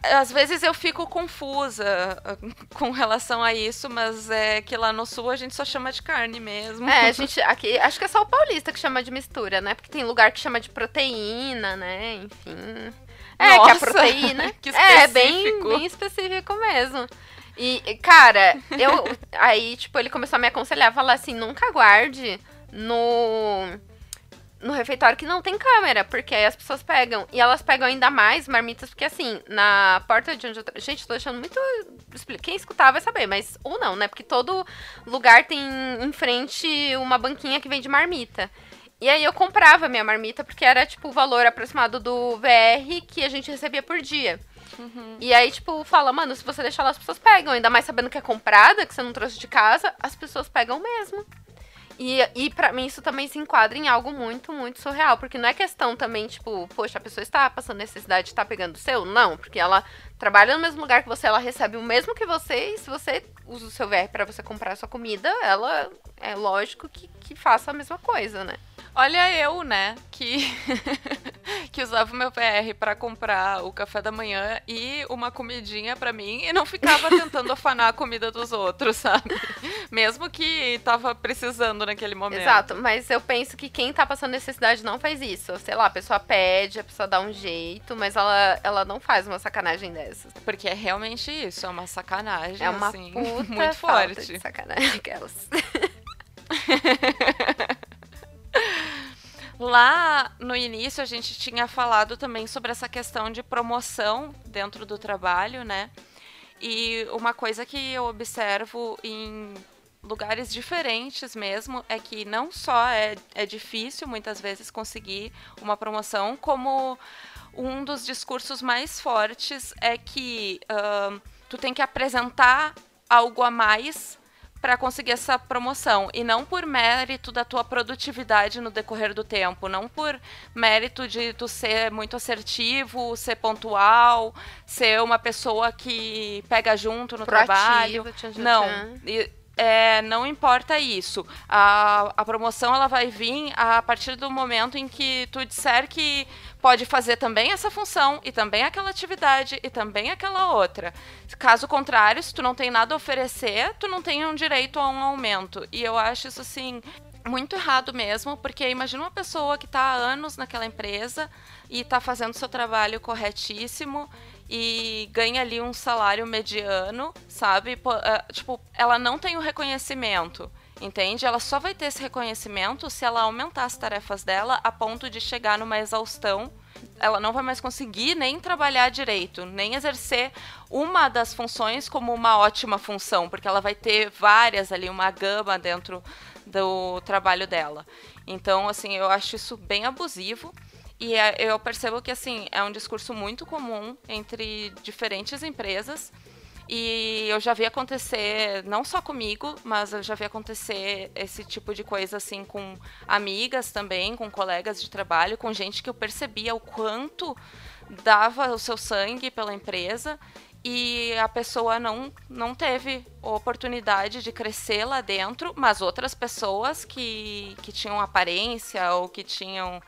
É. às vezes eu fico confusa ah, com relação a isso, mas é que lá no sul a gente só chama de carne mesmo. É, a gente aqui, acho que é só o paulista que chama de mistura, né? Porque tem lugar que chama de proteína, né? Enfim. É, Nossa, que a proteína <laughs> que é bem, bem específico mesmo. E, cara, eu. Aí, tipo, ele começou a me aconselhar, falar assim: nunca guarde no. No refeitório que não tem câmera, porque aí as pessoas pegam. E elas pegam ainda mais marmitas, porque assim, na porta de onde eu. Tra... Gente, tô deixando muito. Quem escutar vai saber, mas. Ou não, né? Porque todo lugar tem em frente uma banquinha que vende marmita. E aí eu comprava minha marmita, porque era, tipo, o valor aproximado do VR que a gente recebia por dia. Uhum. E aí, tipo, fala, mano, se você deixar lá, as pessoas pegam. Ainda mais sabendo que é comprada, que você não trouxe de casa, as pessoas pegam mesmo. E, e para mim isso também se enquadra em algo muito, muito surreal. Porque não é questão também, tipo, poxa, a pessoa está passando necessidade de estar pegando o seu? Não, porque ela trabalha no mesmo lugar que você, ela recebe o mesmo que você, e se você usa o seu VR para você comprar a sua comida, ela é lógico que, que faça a mesma coisa, né? Olha eu, né, que <laughs> que usava o meu PR para comprar o café da manhã e uma comidinha para mim e não ficava tentando <laughs> afanar a comida dos outros, sabe? Mesmo que tava precisando naquele momento. Exato, mas eu penso que quem tá passando necessidade não faz isso. Sei lá, a pessoa pede, a pessoa dá um jeito, mas ela, ela não faz uma sacanagem dessas. Porque é realmente isso, é uma sacanagem, é uma assim, puta muito forte. De sacanagem aquelas. <laughs> Lá no início a gente tinha falado também sobre essa questão de promoção dentro do trabalho, né? E uma coisa que eu observo em lugares diferentes mesmo é que não só é, é difícil muitas vezes conseguir uma promoção, como um dos discursos mais fortes é que uh, tu tem que apresentar algo a mais para conseguir essa promoção e não por mérito da tua produtividade no decorrer do tempo, não por mérito de tu ser muito assertivo, ser pontual, ser uma pessoa que pega junto no Proativo, trabalho. Não. E, é, não importa isso. A, a promoção ela vai vir a partir do momento em que tu disser que pode fazer também essa função e também aquela atividade e também aquela outra. Caso contrário, se tu não tem nada a oferecer, tu não tem um direito a um aumento. E eu acho isso assim muito errado mesmo, porque imagina uma pessoa que está há anos naquela empresa e está fazendo seu trabalho corretíssimo e ganha ali um salário mediano, sabe? É, tipo, ela não tem o reconhecimento, entende? Ela só vai ter esse reconhecimento se ela aumentar as tarefas dela a ponto de chegar numa exaustão. Ela não vai mais conseguir nem trabalhar direito, nem exercer uma das funções como uma ótima função, porque ela vai ter várias ali, uma gama dentro do trabalho dela. Então, assim, eu acho isso bem abusivo. E é, eu percebo que assim é um discurso muito comum entre diferentes empresas. E eu já vi acontecer, não só comigo, mas eu já vi acontecer esse tipo de coisa assim com amigas também, com colegas de trabalho, com gente que eu percebia o quanto dava o seu sangue pela empresa e a pessoa não, não teve oportunidade de crescer lá dentro, mas outras pessoas que, que tinham aparência ou que tinham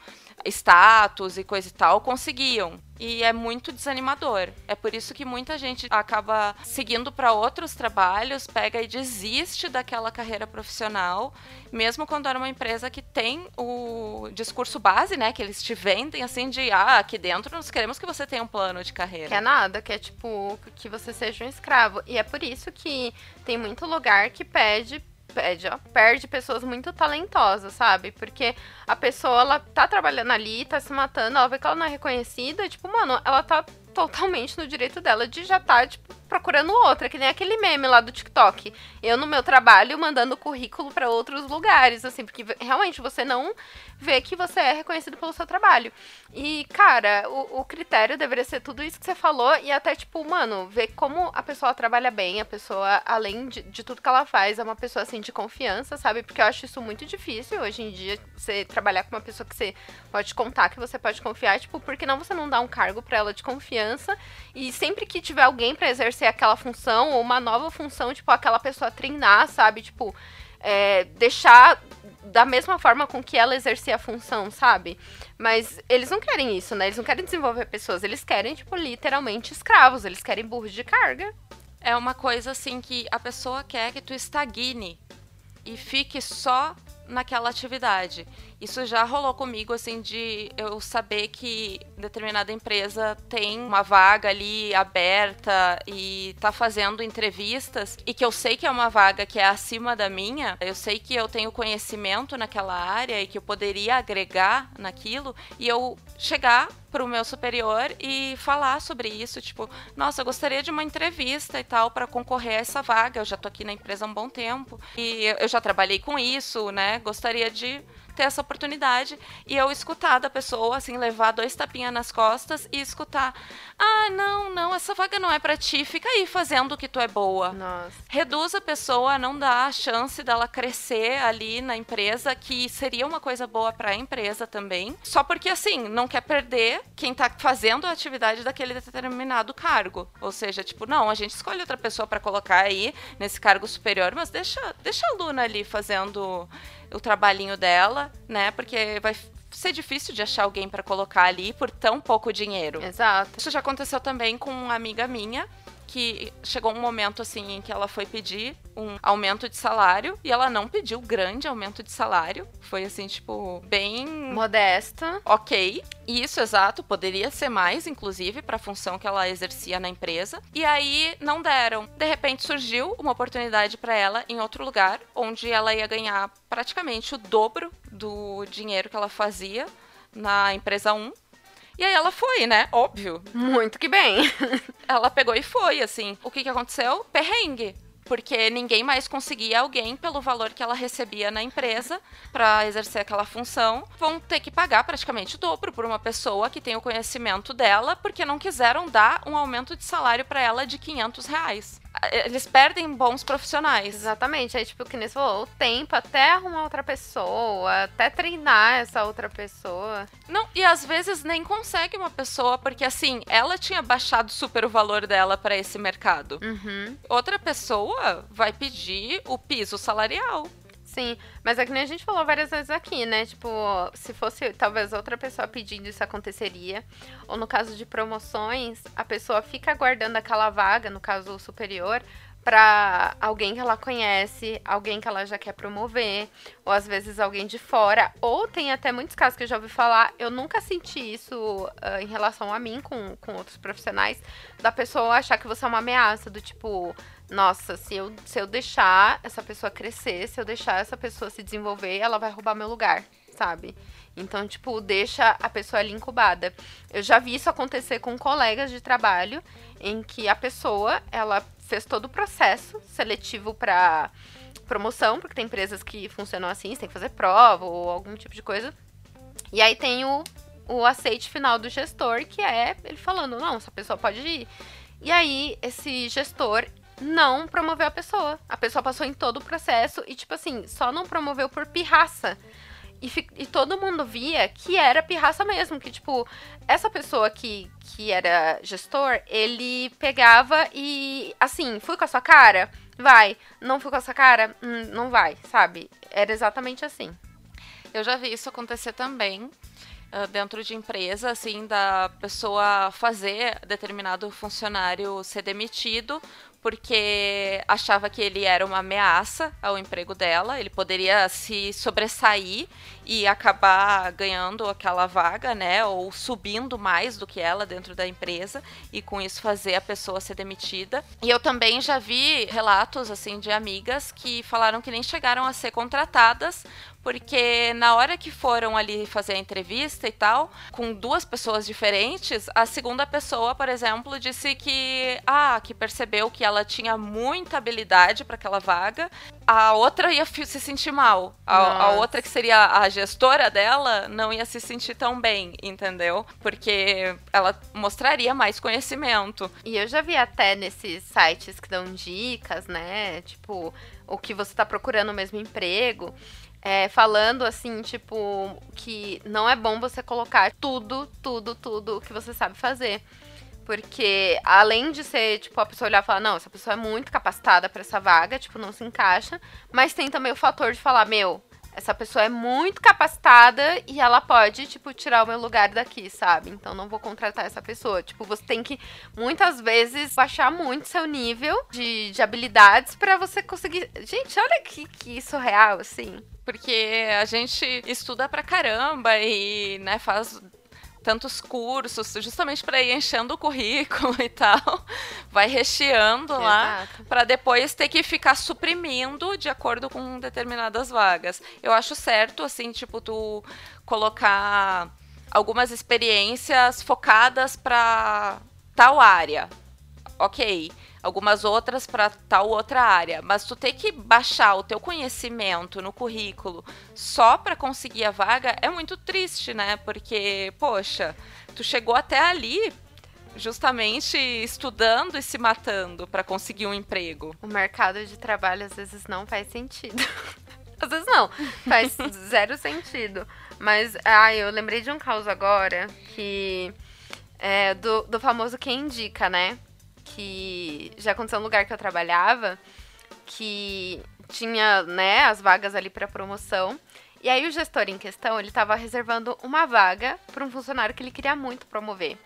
status e coisa e tal, conseguiam. E é muito desanimador. É por isso que muita gente acaba seguindo para outros trabalhos, pega e desiste daquela carreira profissional, mesmo quando era uma empresa que tem o discurso base, né, que eles te vendem assim de ah, aqui dentro nós queremos que você tenha um plano de carreira. Que é nada, que é tipo que você seja um escravo. E é por isso que tem muito lugar que pede perde, ó, perde pessoas muito talentosas, sabe? Porque a pessoa, ela tá trabalhando ali, tá se matando, ela vê que ela não é reconhecida, tipo, mano, ela tá totalmente no direito dela de já tá, tipo, procurando outra, que nem aquele meme lá do TikTok. Eu no meu trabalho mandando currículo para outros lugares, assim, porque realmente você não vê que você é reconhecido pelo seu trabalho. E, cara, o, o critério deveria ser tudo isso que você falou e até, tipo, mano, ver como a pessoa trabalha bem, a pessoa, além de, de tudo que ela faz, é uma pessoa, assim, de confiança, sabe? Porque eu acho isso muito difícil hoje em dia, você trabalhar com uma pessoa que você pode contar, que você pode confiar, tipo, por que não você não dá um cargo para ela de confiança e sempre que tiver alguém para exercer exercer aquela função ou uma nova função, tipo, aquela pessoa treinar, sabe? Tipo, é, deixar da mesma forma com que ela exercia a função, sabe? Mas eles não querem isso, né? Eles não querem desenvolver pessoas, eles querem, tipo, literalmente escravos, eles querem burros de carga. É uma coisa assim que a pessoa quer que tu estagne e fique só naquela atividade. Isso já rolou comigo, assim, de eu saber que determinada empresa tem uma vaga ali aberta e tá fazendo entrevistas e que eu sei que é uma vaga que é acima da minha, eu sei que eu tenho conhecimento naquela área e que eu poderia agregar naquilo e eu chegar para o meu superior e falar sobre isso, tipo, nossa, eu gostaria de uma entrevista e tal para concorrer a essa vaga. Eu já tô aqui na empresa há um bom tempo e eu já trabalhei com isso, né? Gostaria de ter essa oportunidade e eu escutar da pessoa, assim, levar dois tapinhas nas costas e escutar: ah, não, não, essa vaga não é para ti, fica aí fazendo o que tu é boa. Nossa. Reduz a pessoa, não dá a chance dela crescer ali na empresa, que seria uma coisa boa para a empresa também, só porque, assim, não quer perder quem tá fazendo a atividade daquele determinado cargo. Ou seja, tipo, não, a gente escolhe outra pessoa para colocar aí nesse cargo superior, mas deixa, deixa a Luna ali fazendo o trabalhinho dela, né? Porque vai ser difícil de achar alguém para colocar ali por tão pouco dinheiro. Exato. Isso já aconteceu também com uma amiga minha que chegou um momento assim em que ela foi pedir um aumento de salário e ela não pediu grande aumento de salário. Foi assim, tipo, bem modesta. OK. Isso exato, poderia ser mais inclusive para a função que ela exercia na empresa. E aí não deram. De repente surgiu uma oportunidade para ela em outro lugar, onde ela ia ganhar praticamente o dobro do dinheiro que ela fazia na empresa 1 e aí ela foi, né? Óbvio. Muito que bem. <laughs> ela pegou e foi, assim. O que, que aconteceu? Perrengue porque ninguém mais conseguia alguém pelo valor que ela recebia na empresa para exercer aquela função. Vão ter que pagar praticamente o dobro por uma pessoa que tem o conhecimento dela, porque não quiseram dar um aumento de salário para ela de 500 reais. Eles perdem bons profissionais. Exatamente. Aí, tipo, que nem falou, o tempo até arrumar outra pessoa, até treinar essa outra pessoa. Não, e às vezes nem consegue uma pessoa, porque assim, ela tinha baixado super o valor dela para esse mercado. Uhum. Outra pessoa vai pedir o piso salarial. Sim, mas é que nem a gente falou várias vezes aqui, né? Tipo, se fosse talvez outra pessoa pedindo, isso aconteceria. Ou no caso de promoções, a pessoa fica aguardando aquela vaga, no caso superior, para alguém que ela conhece, alguém que ela já quer promover, ou às vezes alguém de fora, ou tem até muitos casos que eu já ouvi falar, eu nunca senti isso uh, em relação a mim com, com outros profissionais, da pessoa achar que você é uma ameaça, do tipo, nossa, se eu, se eu deixar essa pessoa crescer, se eu deixar essa pessoa se desenvolver, ela vai roubar meu lugar, sabe? Então, tipo, deixa a pessoa ali incubada. Eu já vi isso acontecer com colegas de trabalho, em que a pessoa, ela fez todo o processo seletivo para promoção, porque tem empresas que funcionam assim, você tem que fazer prova ou algum tipo de coisa. E aí tem o, o aceite final do gestor, que é ele falando, não, essa pessoa pode ir. E aí, esse gestor não promoveu a pessoa. A pessoa passou em todo o processo e, tipo assim, só não promoveu por pirraça. E, e, todo mundo via que era pirraça mesmo, que, tipo, essa pessoa que, que era gestor, ele pegava e, assim, fui com a sua cara? Vai. Não fui com a sua cara? Hum, não vai, sabe? Era exatamente assim. Eu já vi isso acontecer também. Uh, dentro de empresa, assim, da pessoa fazer determinado funcionário ser demitido porque achava que ele era uma ameaça ao emprego dela, ele poderia se sobressair e acabar ganhando aquela vaga, né, ou subindo mais do que ela dentro da empresa e com isso fazer a pessoa ser demitida. E eu também já vi relatos assim de amigas que falaram que nem chegaram a ser contratadas porque na hora que foram ali fazer a entrevista e tal, com duas pessoas diferentes, a segunda pessoa, por exemplo, disse que ah, que percebeu que ela tinha muita habilidade para aquela vaga, a outra ia se sentir mal. A, a, outra que seria a gestora dela não ia se sentir tão bem, entendeu? Porque ela mostraria mais conhecimento. E eu já vi até nesses sites que dão dicas, né? Tipo, o que você tá procurando o mesmo emprego é, falando assim, tipo, que não é bom você colocar tudo, tudo, tudo que você sabe fazer. Porque além de ser, tipo, a pessoa olhar e falar, não, essa pessoa é muito capacitada para essa vaga, tipo, não se encaixa. Mas tem também o fator de falar, meu, essa pessoa é muito capacitada e ela pode, tipo, tirar o meu lugar daqui, sabe? Então não vou contratar essa pessoa. Tipo, você tem que muitas vezes baixar muito seu nível de, de habilidades para você conseguir. Gente, olha que, que surreal, assim porque a gente estuda pra caramba e, né, faz tantos cursos, justamente para ir enchendo o currículo <laughs> e tal, vai recheando Exato. lá, para depois ter que ficar suprimindo de acordo com determinadas vagas. Eu acho certo, assim, tipo, tu colocar algumas experiências focadas para tal área. Ok algumas outras para tal outra área, mas tu ter que baixar o teu conhecimento no currículo só para conseguir a vaga é muito triste, né? Porque, poxa, tu chegou até ali justamente estudando e se matando para conseguir um emprego. O mercado de trabalho às vezes não faz sentido. <laughs> às vezes não, faz <laughs> zero sentido. Mas, ah, eu lembrei de um caso agora que é do, do famoso quem indica, né? Que já aconteceu no lugar que eu trabalhava, que tinha, né, as vagas ali para promoção. E aí o gestor em questão, ele estava reservando uma vaga para um funcionário que ele queria muito promover.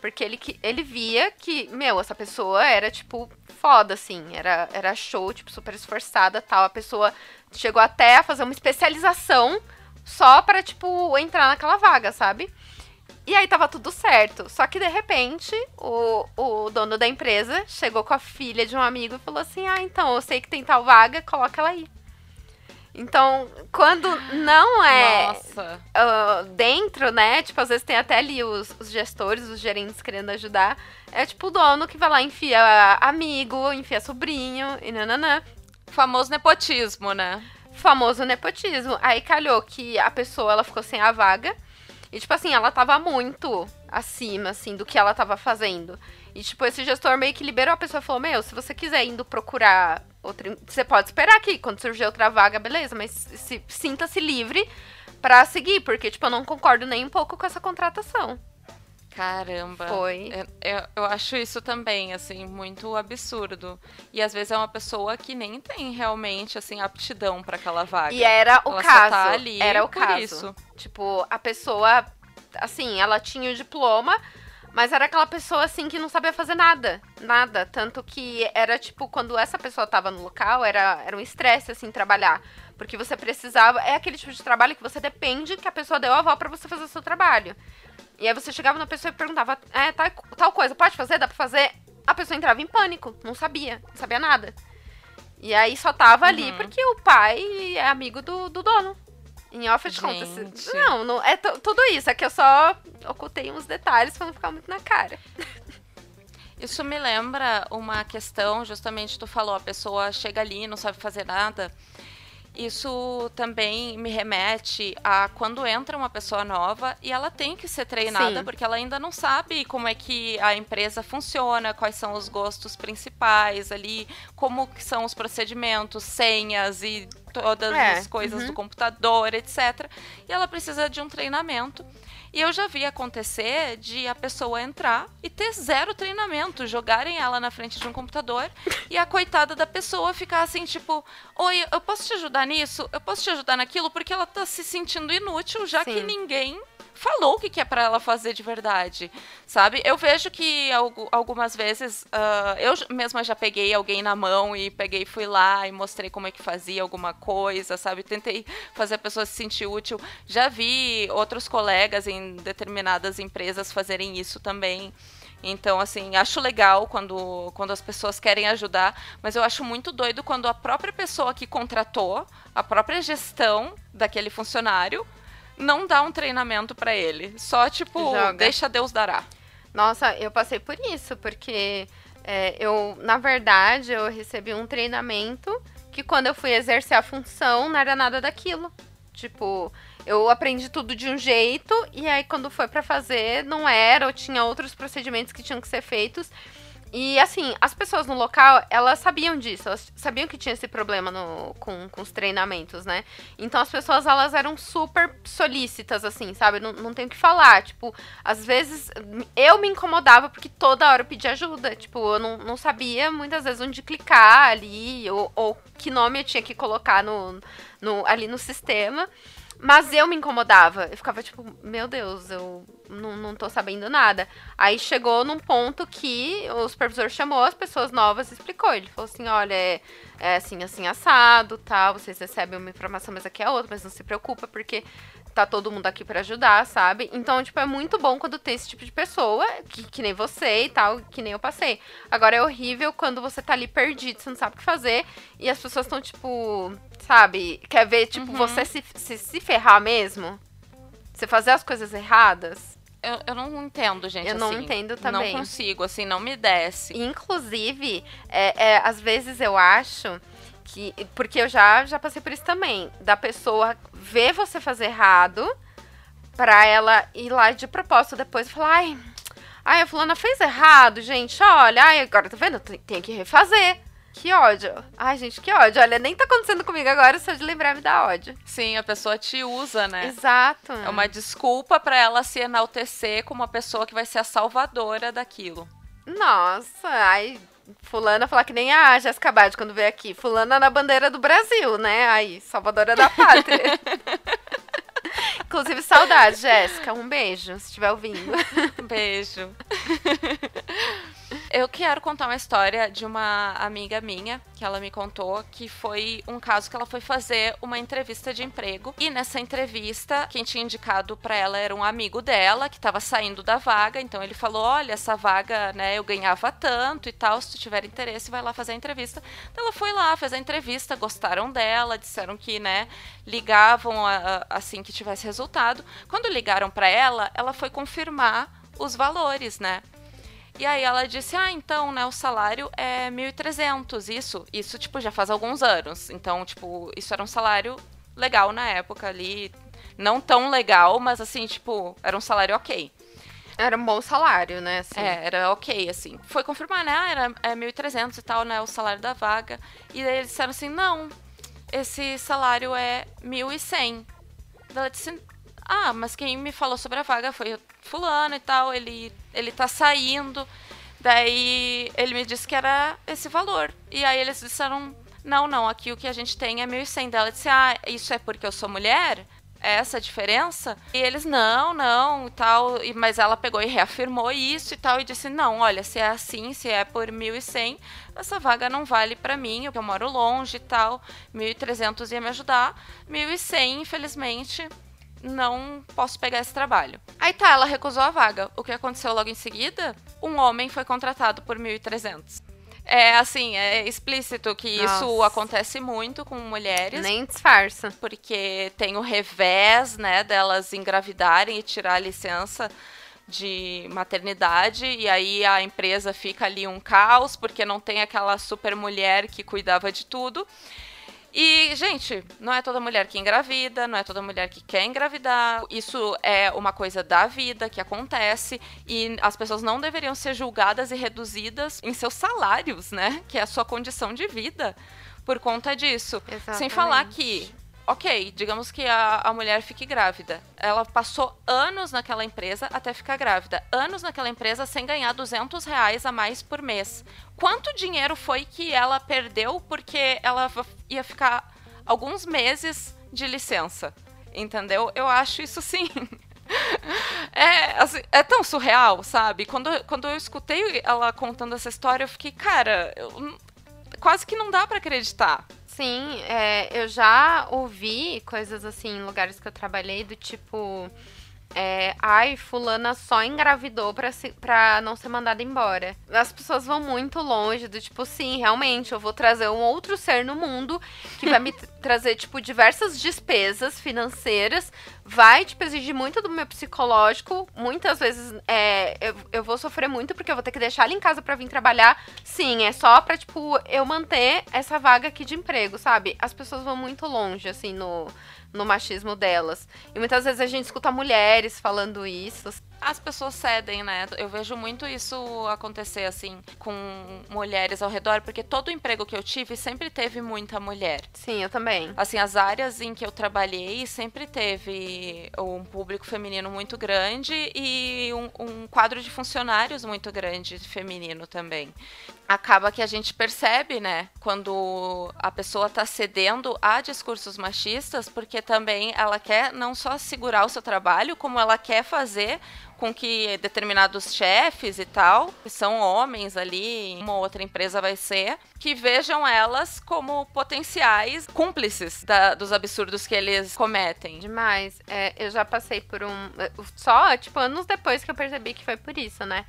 Porque ele, ele via que, meu, essa pessoa era, tipo, foda, assim. Era, era show, tipo, super esforçada tal. A pessoa chegou até a fazer uma especialização só para, tipo, entrar naquela vaga, sabe? E aí tava tudo certo. Só que de repente, o, o dono da empresa chegou com a filha de um amigo e falou assim: Ah, então, eu sei que tem tal vaga, coloca ela aí. Então, quando não é uh, dentro, né? Tipo, às vezes tem até ali os, os, gestores, os gerentes querendo ajudar. É tipo o dono que vai lá, enfia amigo, enfia sobrinho e nananã. Famoso nepotismo, né? Famoso nepotismo. Aí calhou que a pessoa ela ficou sem a vaga. E, tipo assim, ela tava muito acima, assim, do que ela tava fazendo. E, tipo, esse gestor meio que liberou a pessoa e falou: Meu, se você quiser indo procurar outra. Você pode esperar aqui. Quando surgir outra vaga, beleza, mas se, sinta-se livre para seguir, porque, tipo, eu não concordo nem um pouco com essa contratação. Caramba. Foi. Eu, eu, eu, acho isso também, assim, muito absurdo. E às vezes é uma pessoa que nem tem realmente, assim, aptidão para aquela vaga. E era o ela caso. Tá ali era o caso. Isso. Tipo, a pessoa, assim, ela tinha o diploma, Mas era aquela pessoa assim que não sabia fazer nada. Nada. Tanto que era tipo, quando essa pessoa tava no local, era, era um estresse, assim, trabalhar. Porque você precisava. É aquele tipo de trabalho que você depende que a pessoa deu a avó pra você fazer o seu trabalho. E aí você chegava na pessoa e perguntava, é, tal, tal coisa, pode fazer? Dá pra fazer? A pessoa entrava em pânico, não sabia, não sabia nada. E aí só tava uhum. ali porque o pai é amigo do, do dono. Em off de contas. Não, não é tudo isso. É que eu só ocultei uns detalhes pra não ficar muito na cara. <laughs> Isso me lembra uma questão, justamente tu falou, a pessoa chega ali e não sabe fazer nada. Isso também me remete a quando entra uma pessoa nova e ela tem que ser treinada, Sim. porque ela ainda não sabe como é que a empresa funciona, quais são os gostos principais ali, como são os procedimentos, senhas e todas é. as coisas uhum. do computador, etc. E ela precisa de um treinamento. E eu já vi acontecer de a pessoa entrar e ter zero treinamento, jogarem ela na frente de um computador e a coitada da pessoa ficar assim, tipo, oi, eu posso te ajudar nisso? Eu posso te ajudar naquilo? Porque ela tá se sentindo inútil, já Sim. que ninguém falou o que, é para ela fazer de verdade, sabe? Eu vejo que algumas vezes uh, eu mesma já peguei alguém na mão e peguei, fui lá e mostrei como é que fazia alguma coisa, sabe? Tentei fazer a pessoa se sentir útil. Já vi outros colegas em determinadas empresas fazerem isso também. Então, assim, acho legal quando, quando as pessoas querem ajudar, mas eu acho muito doido quando a própria pessoa que contratou, a própria gestão daquele funcionário, não dá um treinamento para ele. Só, tipo, Joga. deixa Deus dará. Nossa, eu passei por isso, porque é, eu, na verdade, eu recebi um treinamento que quando eu fui exercer a função, não era nada daquilo. Tipo, eu aprendi tudo de um jeito, e aí quando foi para fazer, não era, ou tinha outros procedimentos que tinham que ser feitos. E assim, as pessoas no local, elas sabiam disso, elas sabiam que tinha esse problema no, com, com os treinamentos, né? Então as pessoas, elas eram super solícitas, assim, sabe? Não, não tem o que falar. Tipo, às vezes eu me incomodava porque toda hora eu pedia ajuda. Tipo, eu não, não sabia muitas vezes onde clicar ali, ou, ou que nome eu tinha que colocar no, no, ali no sistema. Mas eu me incomodava. Eu ficava tipo, meu Deus, eu não, não tô sabendo nada. Aí chegou num ponto que o supervisor chamou as pessoas novas e explicou. Ele falou assim: olha, é, é assim, assim, assado, tal. Vocês recebem uma informação, mas aqui é outra, mas não se preocupa, porque tá todo mundo aqui para ajudar, sabe? Então, tipo, é muito bom quando tem esse tipo de pessoa, que, que nem você e tal, que nem eu passei. Agora é horrível quando você tá ali perdido, você não sabe o que fazer, e as pessoas estão, tipo, sabe? Quer ver, tipo, uhum. você se, se, se ferrar mesmo? Você fazer as coisas erradas? Eu, eu não entendo, gente. Eu assim, não entendo também. Não consigo, assim, não me desce. Inclusive, é, é, às vezes eu acho que. Porque eu já, já passei por isso também. Da pessoa ver você fazer errado pra ela ir lá de propósito depois e falar, ai. Ai, a fulana fez errado, gente. Olha, ai, agora tá vendo? Tem que refazer. Que ódio. Ai, gente, que ódio. Olha, nem tá acontecendo comigo agora, só de lembrar me dá ódio. Sim, a pessoa te usa, né? Exato. É uma desculpa para ela se enaltecer como uma pessoa que vai ser a salvadora daquilo. Nossa, ai, fulana falar que nem a Jéssica Bad quando veio aqui. Fulana na bandeira do Brasil, né? Aí, salvadora da pátria. <laughs> Inclusive, saudade, Jéssica. Um beijo, se estiver ouvindo. <laughs> Beijo. Eu quero contar uma história de uma amiga minha que ela me contou que foi um caso que ela foi fazer uma entrevista de emprego e nessa entrevista quem tinha indicado para ela era um amigo dela que estava saindo da vaga, então ele falou: "Olha, essa vaga, né, eu ganhava tanto e tal, se tu tiver interesse, vai lá fazer a entrevista". Então ela foi lá, fez a entrevista, gostaram dela, disseram que, né, ligavam a, a, assim que tivesse resultado. Quando ligaram para ela, ela foi confirmar os valores, né? E aí ela disse: "Ah, então, né, o salário é 1.300". Isso, isso tipo já faz alguns anos. Então, tipo, isso era um salário legal na época ali, não tão legal, mas assim, tipo, era um salário OK. Era um bom salário, né? Assim. É, era ok, assim. Foi confirmar, né? Ah, era é 1.300 e tal, né? O salário da vaga. E daí eles disseram assim: não, esse salário é 1.100. Ela disse: ah, mas quem me falou sobre a vaga foi fulano e tal, ele, ele tá saindo. Daí ele me disse que era esse valor. E aí eles disseram, não, não, aqui o que a gente tem é 1.100. Dela disse, ah, isso é porque eu sou mulher? essa diferença? E eles, não, não, e tal. E, mas ela pegou e reafirmou isso e tal, e disse: não, olha, se é assim, se é por 1.100, essa vaga não vale para mim, eu moro longe e tal. 1.300 ia me ajudar. 1.100, infelizmente, não posso pegar esse trabalho. Aí tá, ela recusou a vaga. O que aconteceu logo em seguida? Um homem foi contratado por 1.300. É assim, é explícito que Nossa. isso acontece muito com mulheres. Nem disfarça. Porque tem o revés, né, delas engravidarem e tirar a licença de maternidade e aí a empresa fica ali um caos porque não tem aquela super mulher que cuidava de tudo. E, gente, não é toda mulher que engravida, não é toda mulher que quer engravidar. Isso é uma coisa da vida que acontece e as pessoas não deveriam ser julgadas e reduzidas em seus salários, né? Que é a sua condição de vida por conta disso. Exatamente. Sem falar que ok, digamos que a, a mulher fique grávida. Ela passou anos naquela empresa até ficar grávida. Anos naquela empresa sem ganhar 200 reais a mais por mês. Quanto dinheiro foi que ela perdeu porque ela ia ficar alguns meses de licença? Entendeu? Eu acho isso sim. <laughs> É, assim, é tão surreal, sabe? Quando, quando eu escutei ela contando essa história, eu fiquei, cara, eu, quase que não dá para acreditar. Sim, é, eu já ouvi coisas assim em lugares que eu trabalhei do tipo é, ai, fulana só engravidou pra, se, pra não ser mandada embora. As pessoas vão muito longe do tipo, sim, realmente, eu vou trazer um outro ser no mundo que vai me <laughs> trazer, tipo, diversas despesas financeiras, vai, tipo, exigir muito do meu psicológico. Muitas vezes é, eu, eu vou sofrer muito porque eu vou ter que deixar ele em casa para vir trabalhar. Sim, é só pra, tipo, eu manter essa vaga aqui de emprego, sabe? As pessoas vão muito longe, assim, no no machismo delas. E muitas vezes a gente escuta mulheres falando isso. As pessoas cedem, né? Eu vejo muito isso acontecer, assim, com mulheres ao redor, porque todo emprego que eu tive sempre teve muita mulher. Sim, eu também. Assim, as áreas em que eu trabalhei sempre teve um público feminino muito grande e um, um quadro de funcionários muito grande feminino também acaba que a gente percebe, né, quando a pessoa está cedendo a discursos machistas, porque também ela quer não só segurar o seu trabalho, como ela quer fazer com que determinados chefes e tal, que são homens ali, uma outra empresa vai ser, que vejam elas como potenciais cúmplices da, dos absurdos que eles cometem. Demais. É, eu já passei por um. Só, tipo, anos depois que eu percebi que foi por isso, né?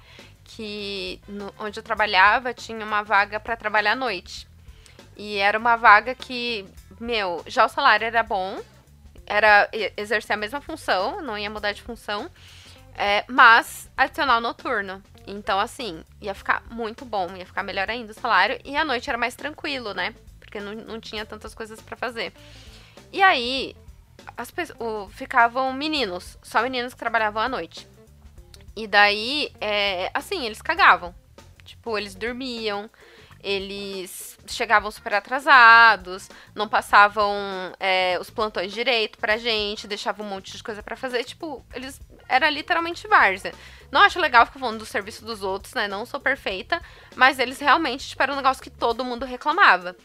que no, onde eu trabalhava tinha uma vaga para trabalhar à noite. E era uma vaga que, meu, já o salário era bom, era exercer a mesma função, não ia mudar de função, é, mas adicional noturno. Então, assim, ia ficar muito bom, ia ficar melhor ainda o salário, e à noite era mais tranquilo, né? Porque não, não tinha tantas coisas para fazer. E aí, as pessoas, ficavam meninos, só meninos que trabalhavam à noite. E daí, é, assim, eles cagavam. Tipo, eles dormiam, eles chegavam super atrasados, não passavam é, os plantões direito pra gente, deixavam um monte de coisa para fazer. Tipo, eles. Era literalmente várzea. Não acho legal ficar falando do serviço dos outros, né? Não sou perfeita, mas eles realmente, tipo, era um negócio que todo mundo reclamava.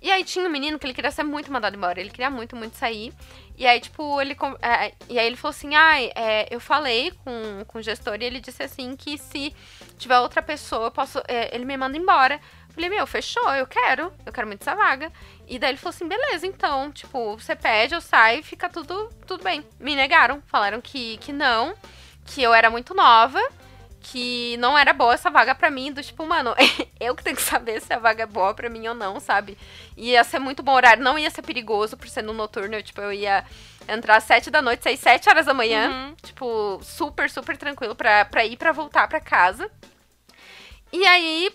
E aí tinha um menino que ele queria ser muito mandado embora. Ele queria muito, muito sair. E aí, tipo, ele. É, e aí ele falou assim: ah, é, eu falei com, com o gestor e ele disse assim que se tiver outra pessoa, eu posso. É, ele me manda embora. Falei, meu, fechou, eu quero, eu quero muito essa vaga. E daí ele falou assim: beleza, então, tipo, você pede, eu saio, fica tudo, tudo bem. Me negaram, falaram que, que não, que eu era muito nova que não era boa essa vaga para mim, do tipo, mano, <laughs> eu que tenho que saber se a vaga é boa para mim ou não, sabe? Ia ser muito bom horário, não ia ser perigoso por ser no noturno, eu, tipo, eu ia entrar às sete da noite, sair sete horas da manhã, uhum. tipo, super, super tranquilo pra, pra ir pra voltar pra casa. E aí,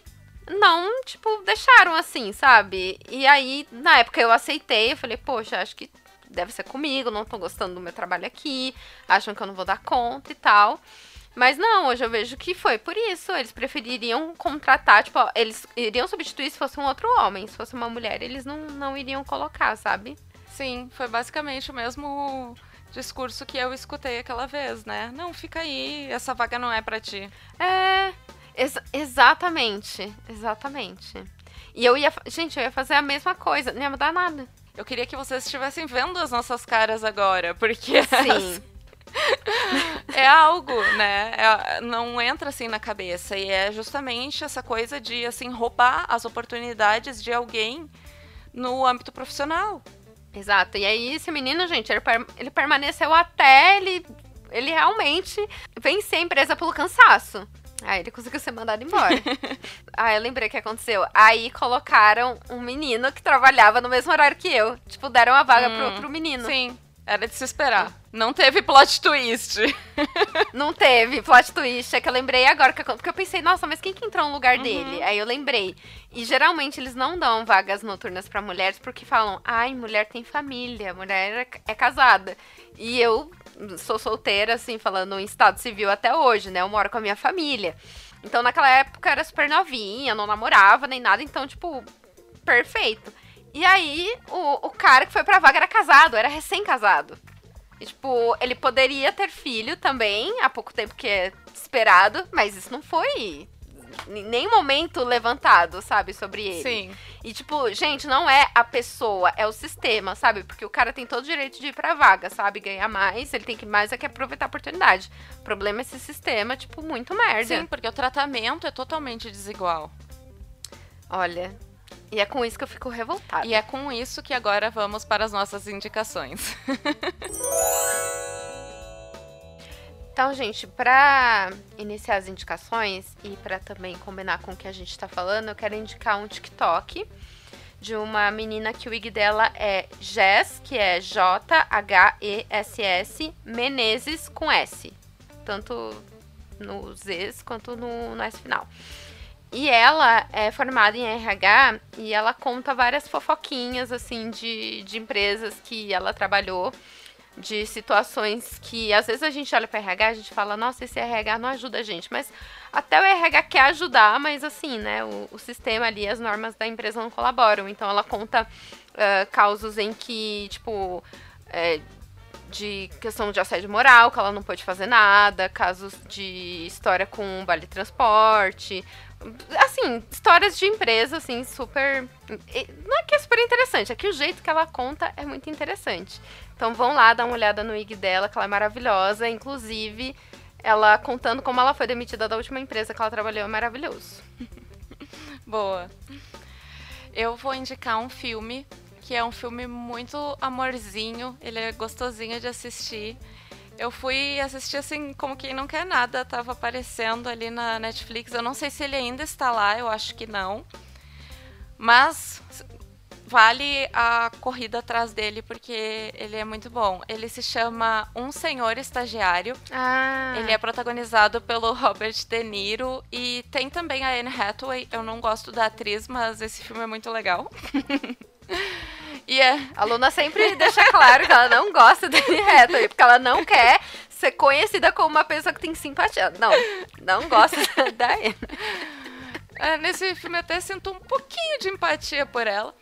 não, tipo, deixaram assim, sabe? E aí, na época eu aceitei, eu falei, poxa, acho que deve ser comigo, não tô gostando do meu trabalho aqui, acham que eu não vou dar conta e tal. Mas não, hoje eu vejo que foi por isso. Eles prefeririam contratar, tipo, eles iriam substituir se fosse um outro homem. Se fosse uma mulher, eles não, não iriam colocar, sabe? Sim, foi basicamente o mesmo discurso que eu escutei aquela vez, né? Não, fica aí, essa vaga não é para ti. É, ex exatamente, exatamente. E eu ia, gente, eu ia fazer a mesma coisa, não ia mudar nada. Eu queria que vocês estivessem vendo as nossas caras agora, porque Sim. <laughs> é algo, né? É- não entra assim na cabeça. E é justamente essa coisa de assim roubar as oportunidades de alguém no âmbito profissional. Exato. E aí, esse menino, gente, ele, ele permaneceu até ele, ele realmente vencer a empresa pelo cansaço. Aí ele conseguiu ser mandado embora. <laughs> ah, eu lembrei o que aconteceu. Aí colocaram um menino que trabalhava no mesmo horário que eu. Tipo, deram a vaga pro Hum, outro menino. Sim, era de se esperar. Não teve plot twist. <laughs> Não teve plot twist, é que eu lembrei agora, porque eu pensei, nossa, mas quem que entrou no lugar Uhum. dele? Aí eu lembrei. E geralmente eles não dão vagas noturnas pra mulheres porque falam, ai, mulher tem família, mulher é, é casada. E eu sou solteira, assim, falando em estado civil até hoje, né? Eu moro com a minha família. Então naquela época eu era super novinha, não namorava nem nada, então, tipo, perfeito. E aí, o, o cara que foi pra vaga era casado, era recém-casado. E, tipo, ele poderia ter filho também, há pouco tempo que é esperado, mas isso não foi nenhum momento levantado, sabe, sobre ele. Sim. E, tipo, gente, não é a pessoa, é o sistema, sabe? Porque o cara tem todo o direito de ir pra vaga, sabe? Ganhar mais, ele tem que mais é que aproveitar a oportunidade. O problema é esse sistema, tipo, muito merda. Sim, porque o tratamento é totalmente desigual. Olha, e é com isso que eu fico revoltada. E é com isso que agora vamos para as nossas indicações. <laughs> Então, gente, pra iniciar as indicações e pra também combinar com o que a gente tá falando, eu quero indicar um TikTok de uma menina que o IG dela é Jess, que é J-H-E-S-S, Menezes com S. Tanto no Z's quanto no, no S final. E ela é formada em RH e ela conta várias fofoquinhas, assim, de, de empresas que ela trabalhou de situações que às vezes a gente olha para RH, a gente fala, nossa, esse RH não ajuda a gente, mas até o RH quer ajudar, mas assim, né, o, o sistema ali, as normas da empresa não colaboram. Então ela conta ah, causos em que, tipo, é, de questão de assédio moral, que ela não pôde fazer nada, casos de história com vale transporte, assim, histórias de empresa, assim, super. Não é que é super interessante, é que o jeito que ela conta é muito interessante. Então vão lá dar uma olhada no IG dela, que ela é maravilhosa. Inclusive, ela contando como ela foi demitida da última empresa que ela trabalhou é maravilhoso. <laughs> Boa. Eu vou indicar um filme que é um filme muito amorzinho, ele é gostosinho de assistir. Eu fui assistir assim, como quem não quer nada, tava aparecendo ali na Netflix. Eu não sei se ele ainda está lá, eu acho que não. Mas vale a corrida atrás dele porque ele é muito bom. Ele se chama Um Senhor Estagiário. Ah, Ele é protagonizado pelo <laughs> Robert De Niro e tem também a Anne Hathaway. Eu não gosto da atriz, mas esse filme é muito legal. <laughs> e é, A Luna sempre deixa claro que ela não gosta da Anne Hathaway, porque ela não quer ser conhecida como uma pessoa que tem simpatia. Não, não gosta da Anne. é, nesse filme eu até sinto um pouquinho de empatia por ela.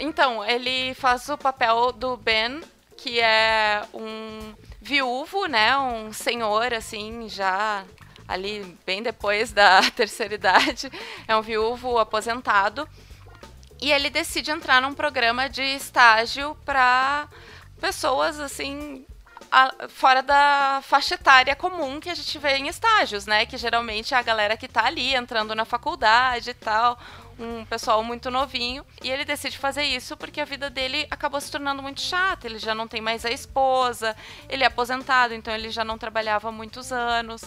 Então, ele faz o papel do Ben, que é um viúvo, né? Um senhor, assim, já ali bem depois da <laughs> terceira idade. É um viúvo aposentado. E ele decide entrar num programa de estágio para pessoas assim a- fora da faixa etária comum que a gente vê em estágios, né? Que geralmente é a galera que tá ali entrando na faculdade e tal, um pessoal muito novinho. E ele decide fazer isso porque a vida dele acabou se tornando muito chata. Ele já não tem mais a esposa, ele é aposentado, então ele já não trabalhava há muitos anos.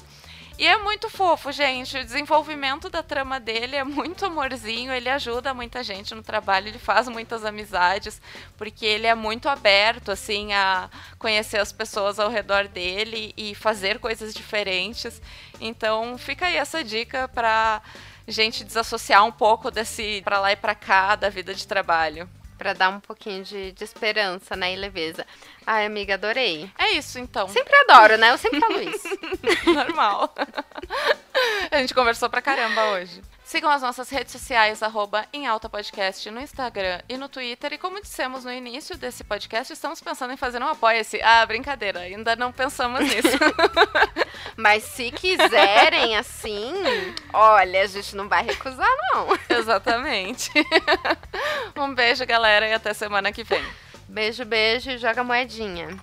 E é muito fofo, gente. O desenvolvimento da trama dele é muito amorzinho. Ele ajuda muita gente no trabalho, ele faz muitas amizades, porque ele é muito aberto, assim, a conhecer as pessoas ao redor dele e fazer coisas diferentes. Então, fica aí essa dica pra gente desassociar um pouco desse pra lá e pra cá da vida de trabalho. Pra dar um pouquinho de, de esperança, né, e leveza. Ai, amiga, adorei. É isso, então. Sempre adoro, né? Eu sempre falo isso. <laughs> Normal. <laughs> A gente conversou pra caramba hoje. Sigam as nossas redes sociais, arroba em alta podcast, no Instagram e no Twitter. E como dissemos no início desse podcast, estamos pensando em fazer um apoia-se. Ah, brincadeira, ainda não pensamos nisso. <laughs> Mas se quiserem, assim, olha, a gente não vai recusar, não. Exatamente. <laughs> Um beijo, galera, e até semana que vem. Beijo, beijo e joga moedinha.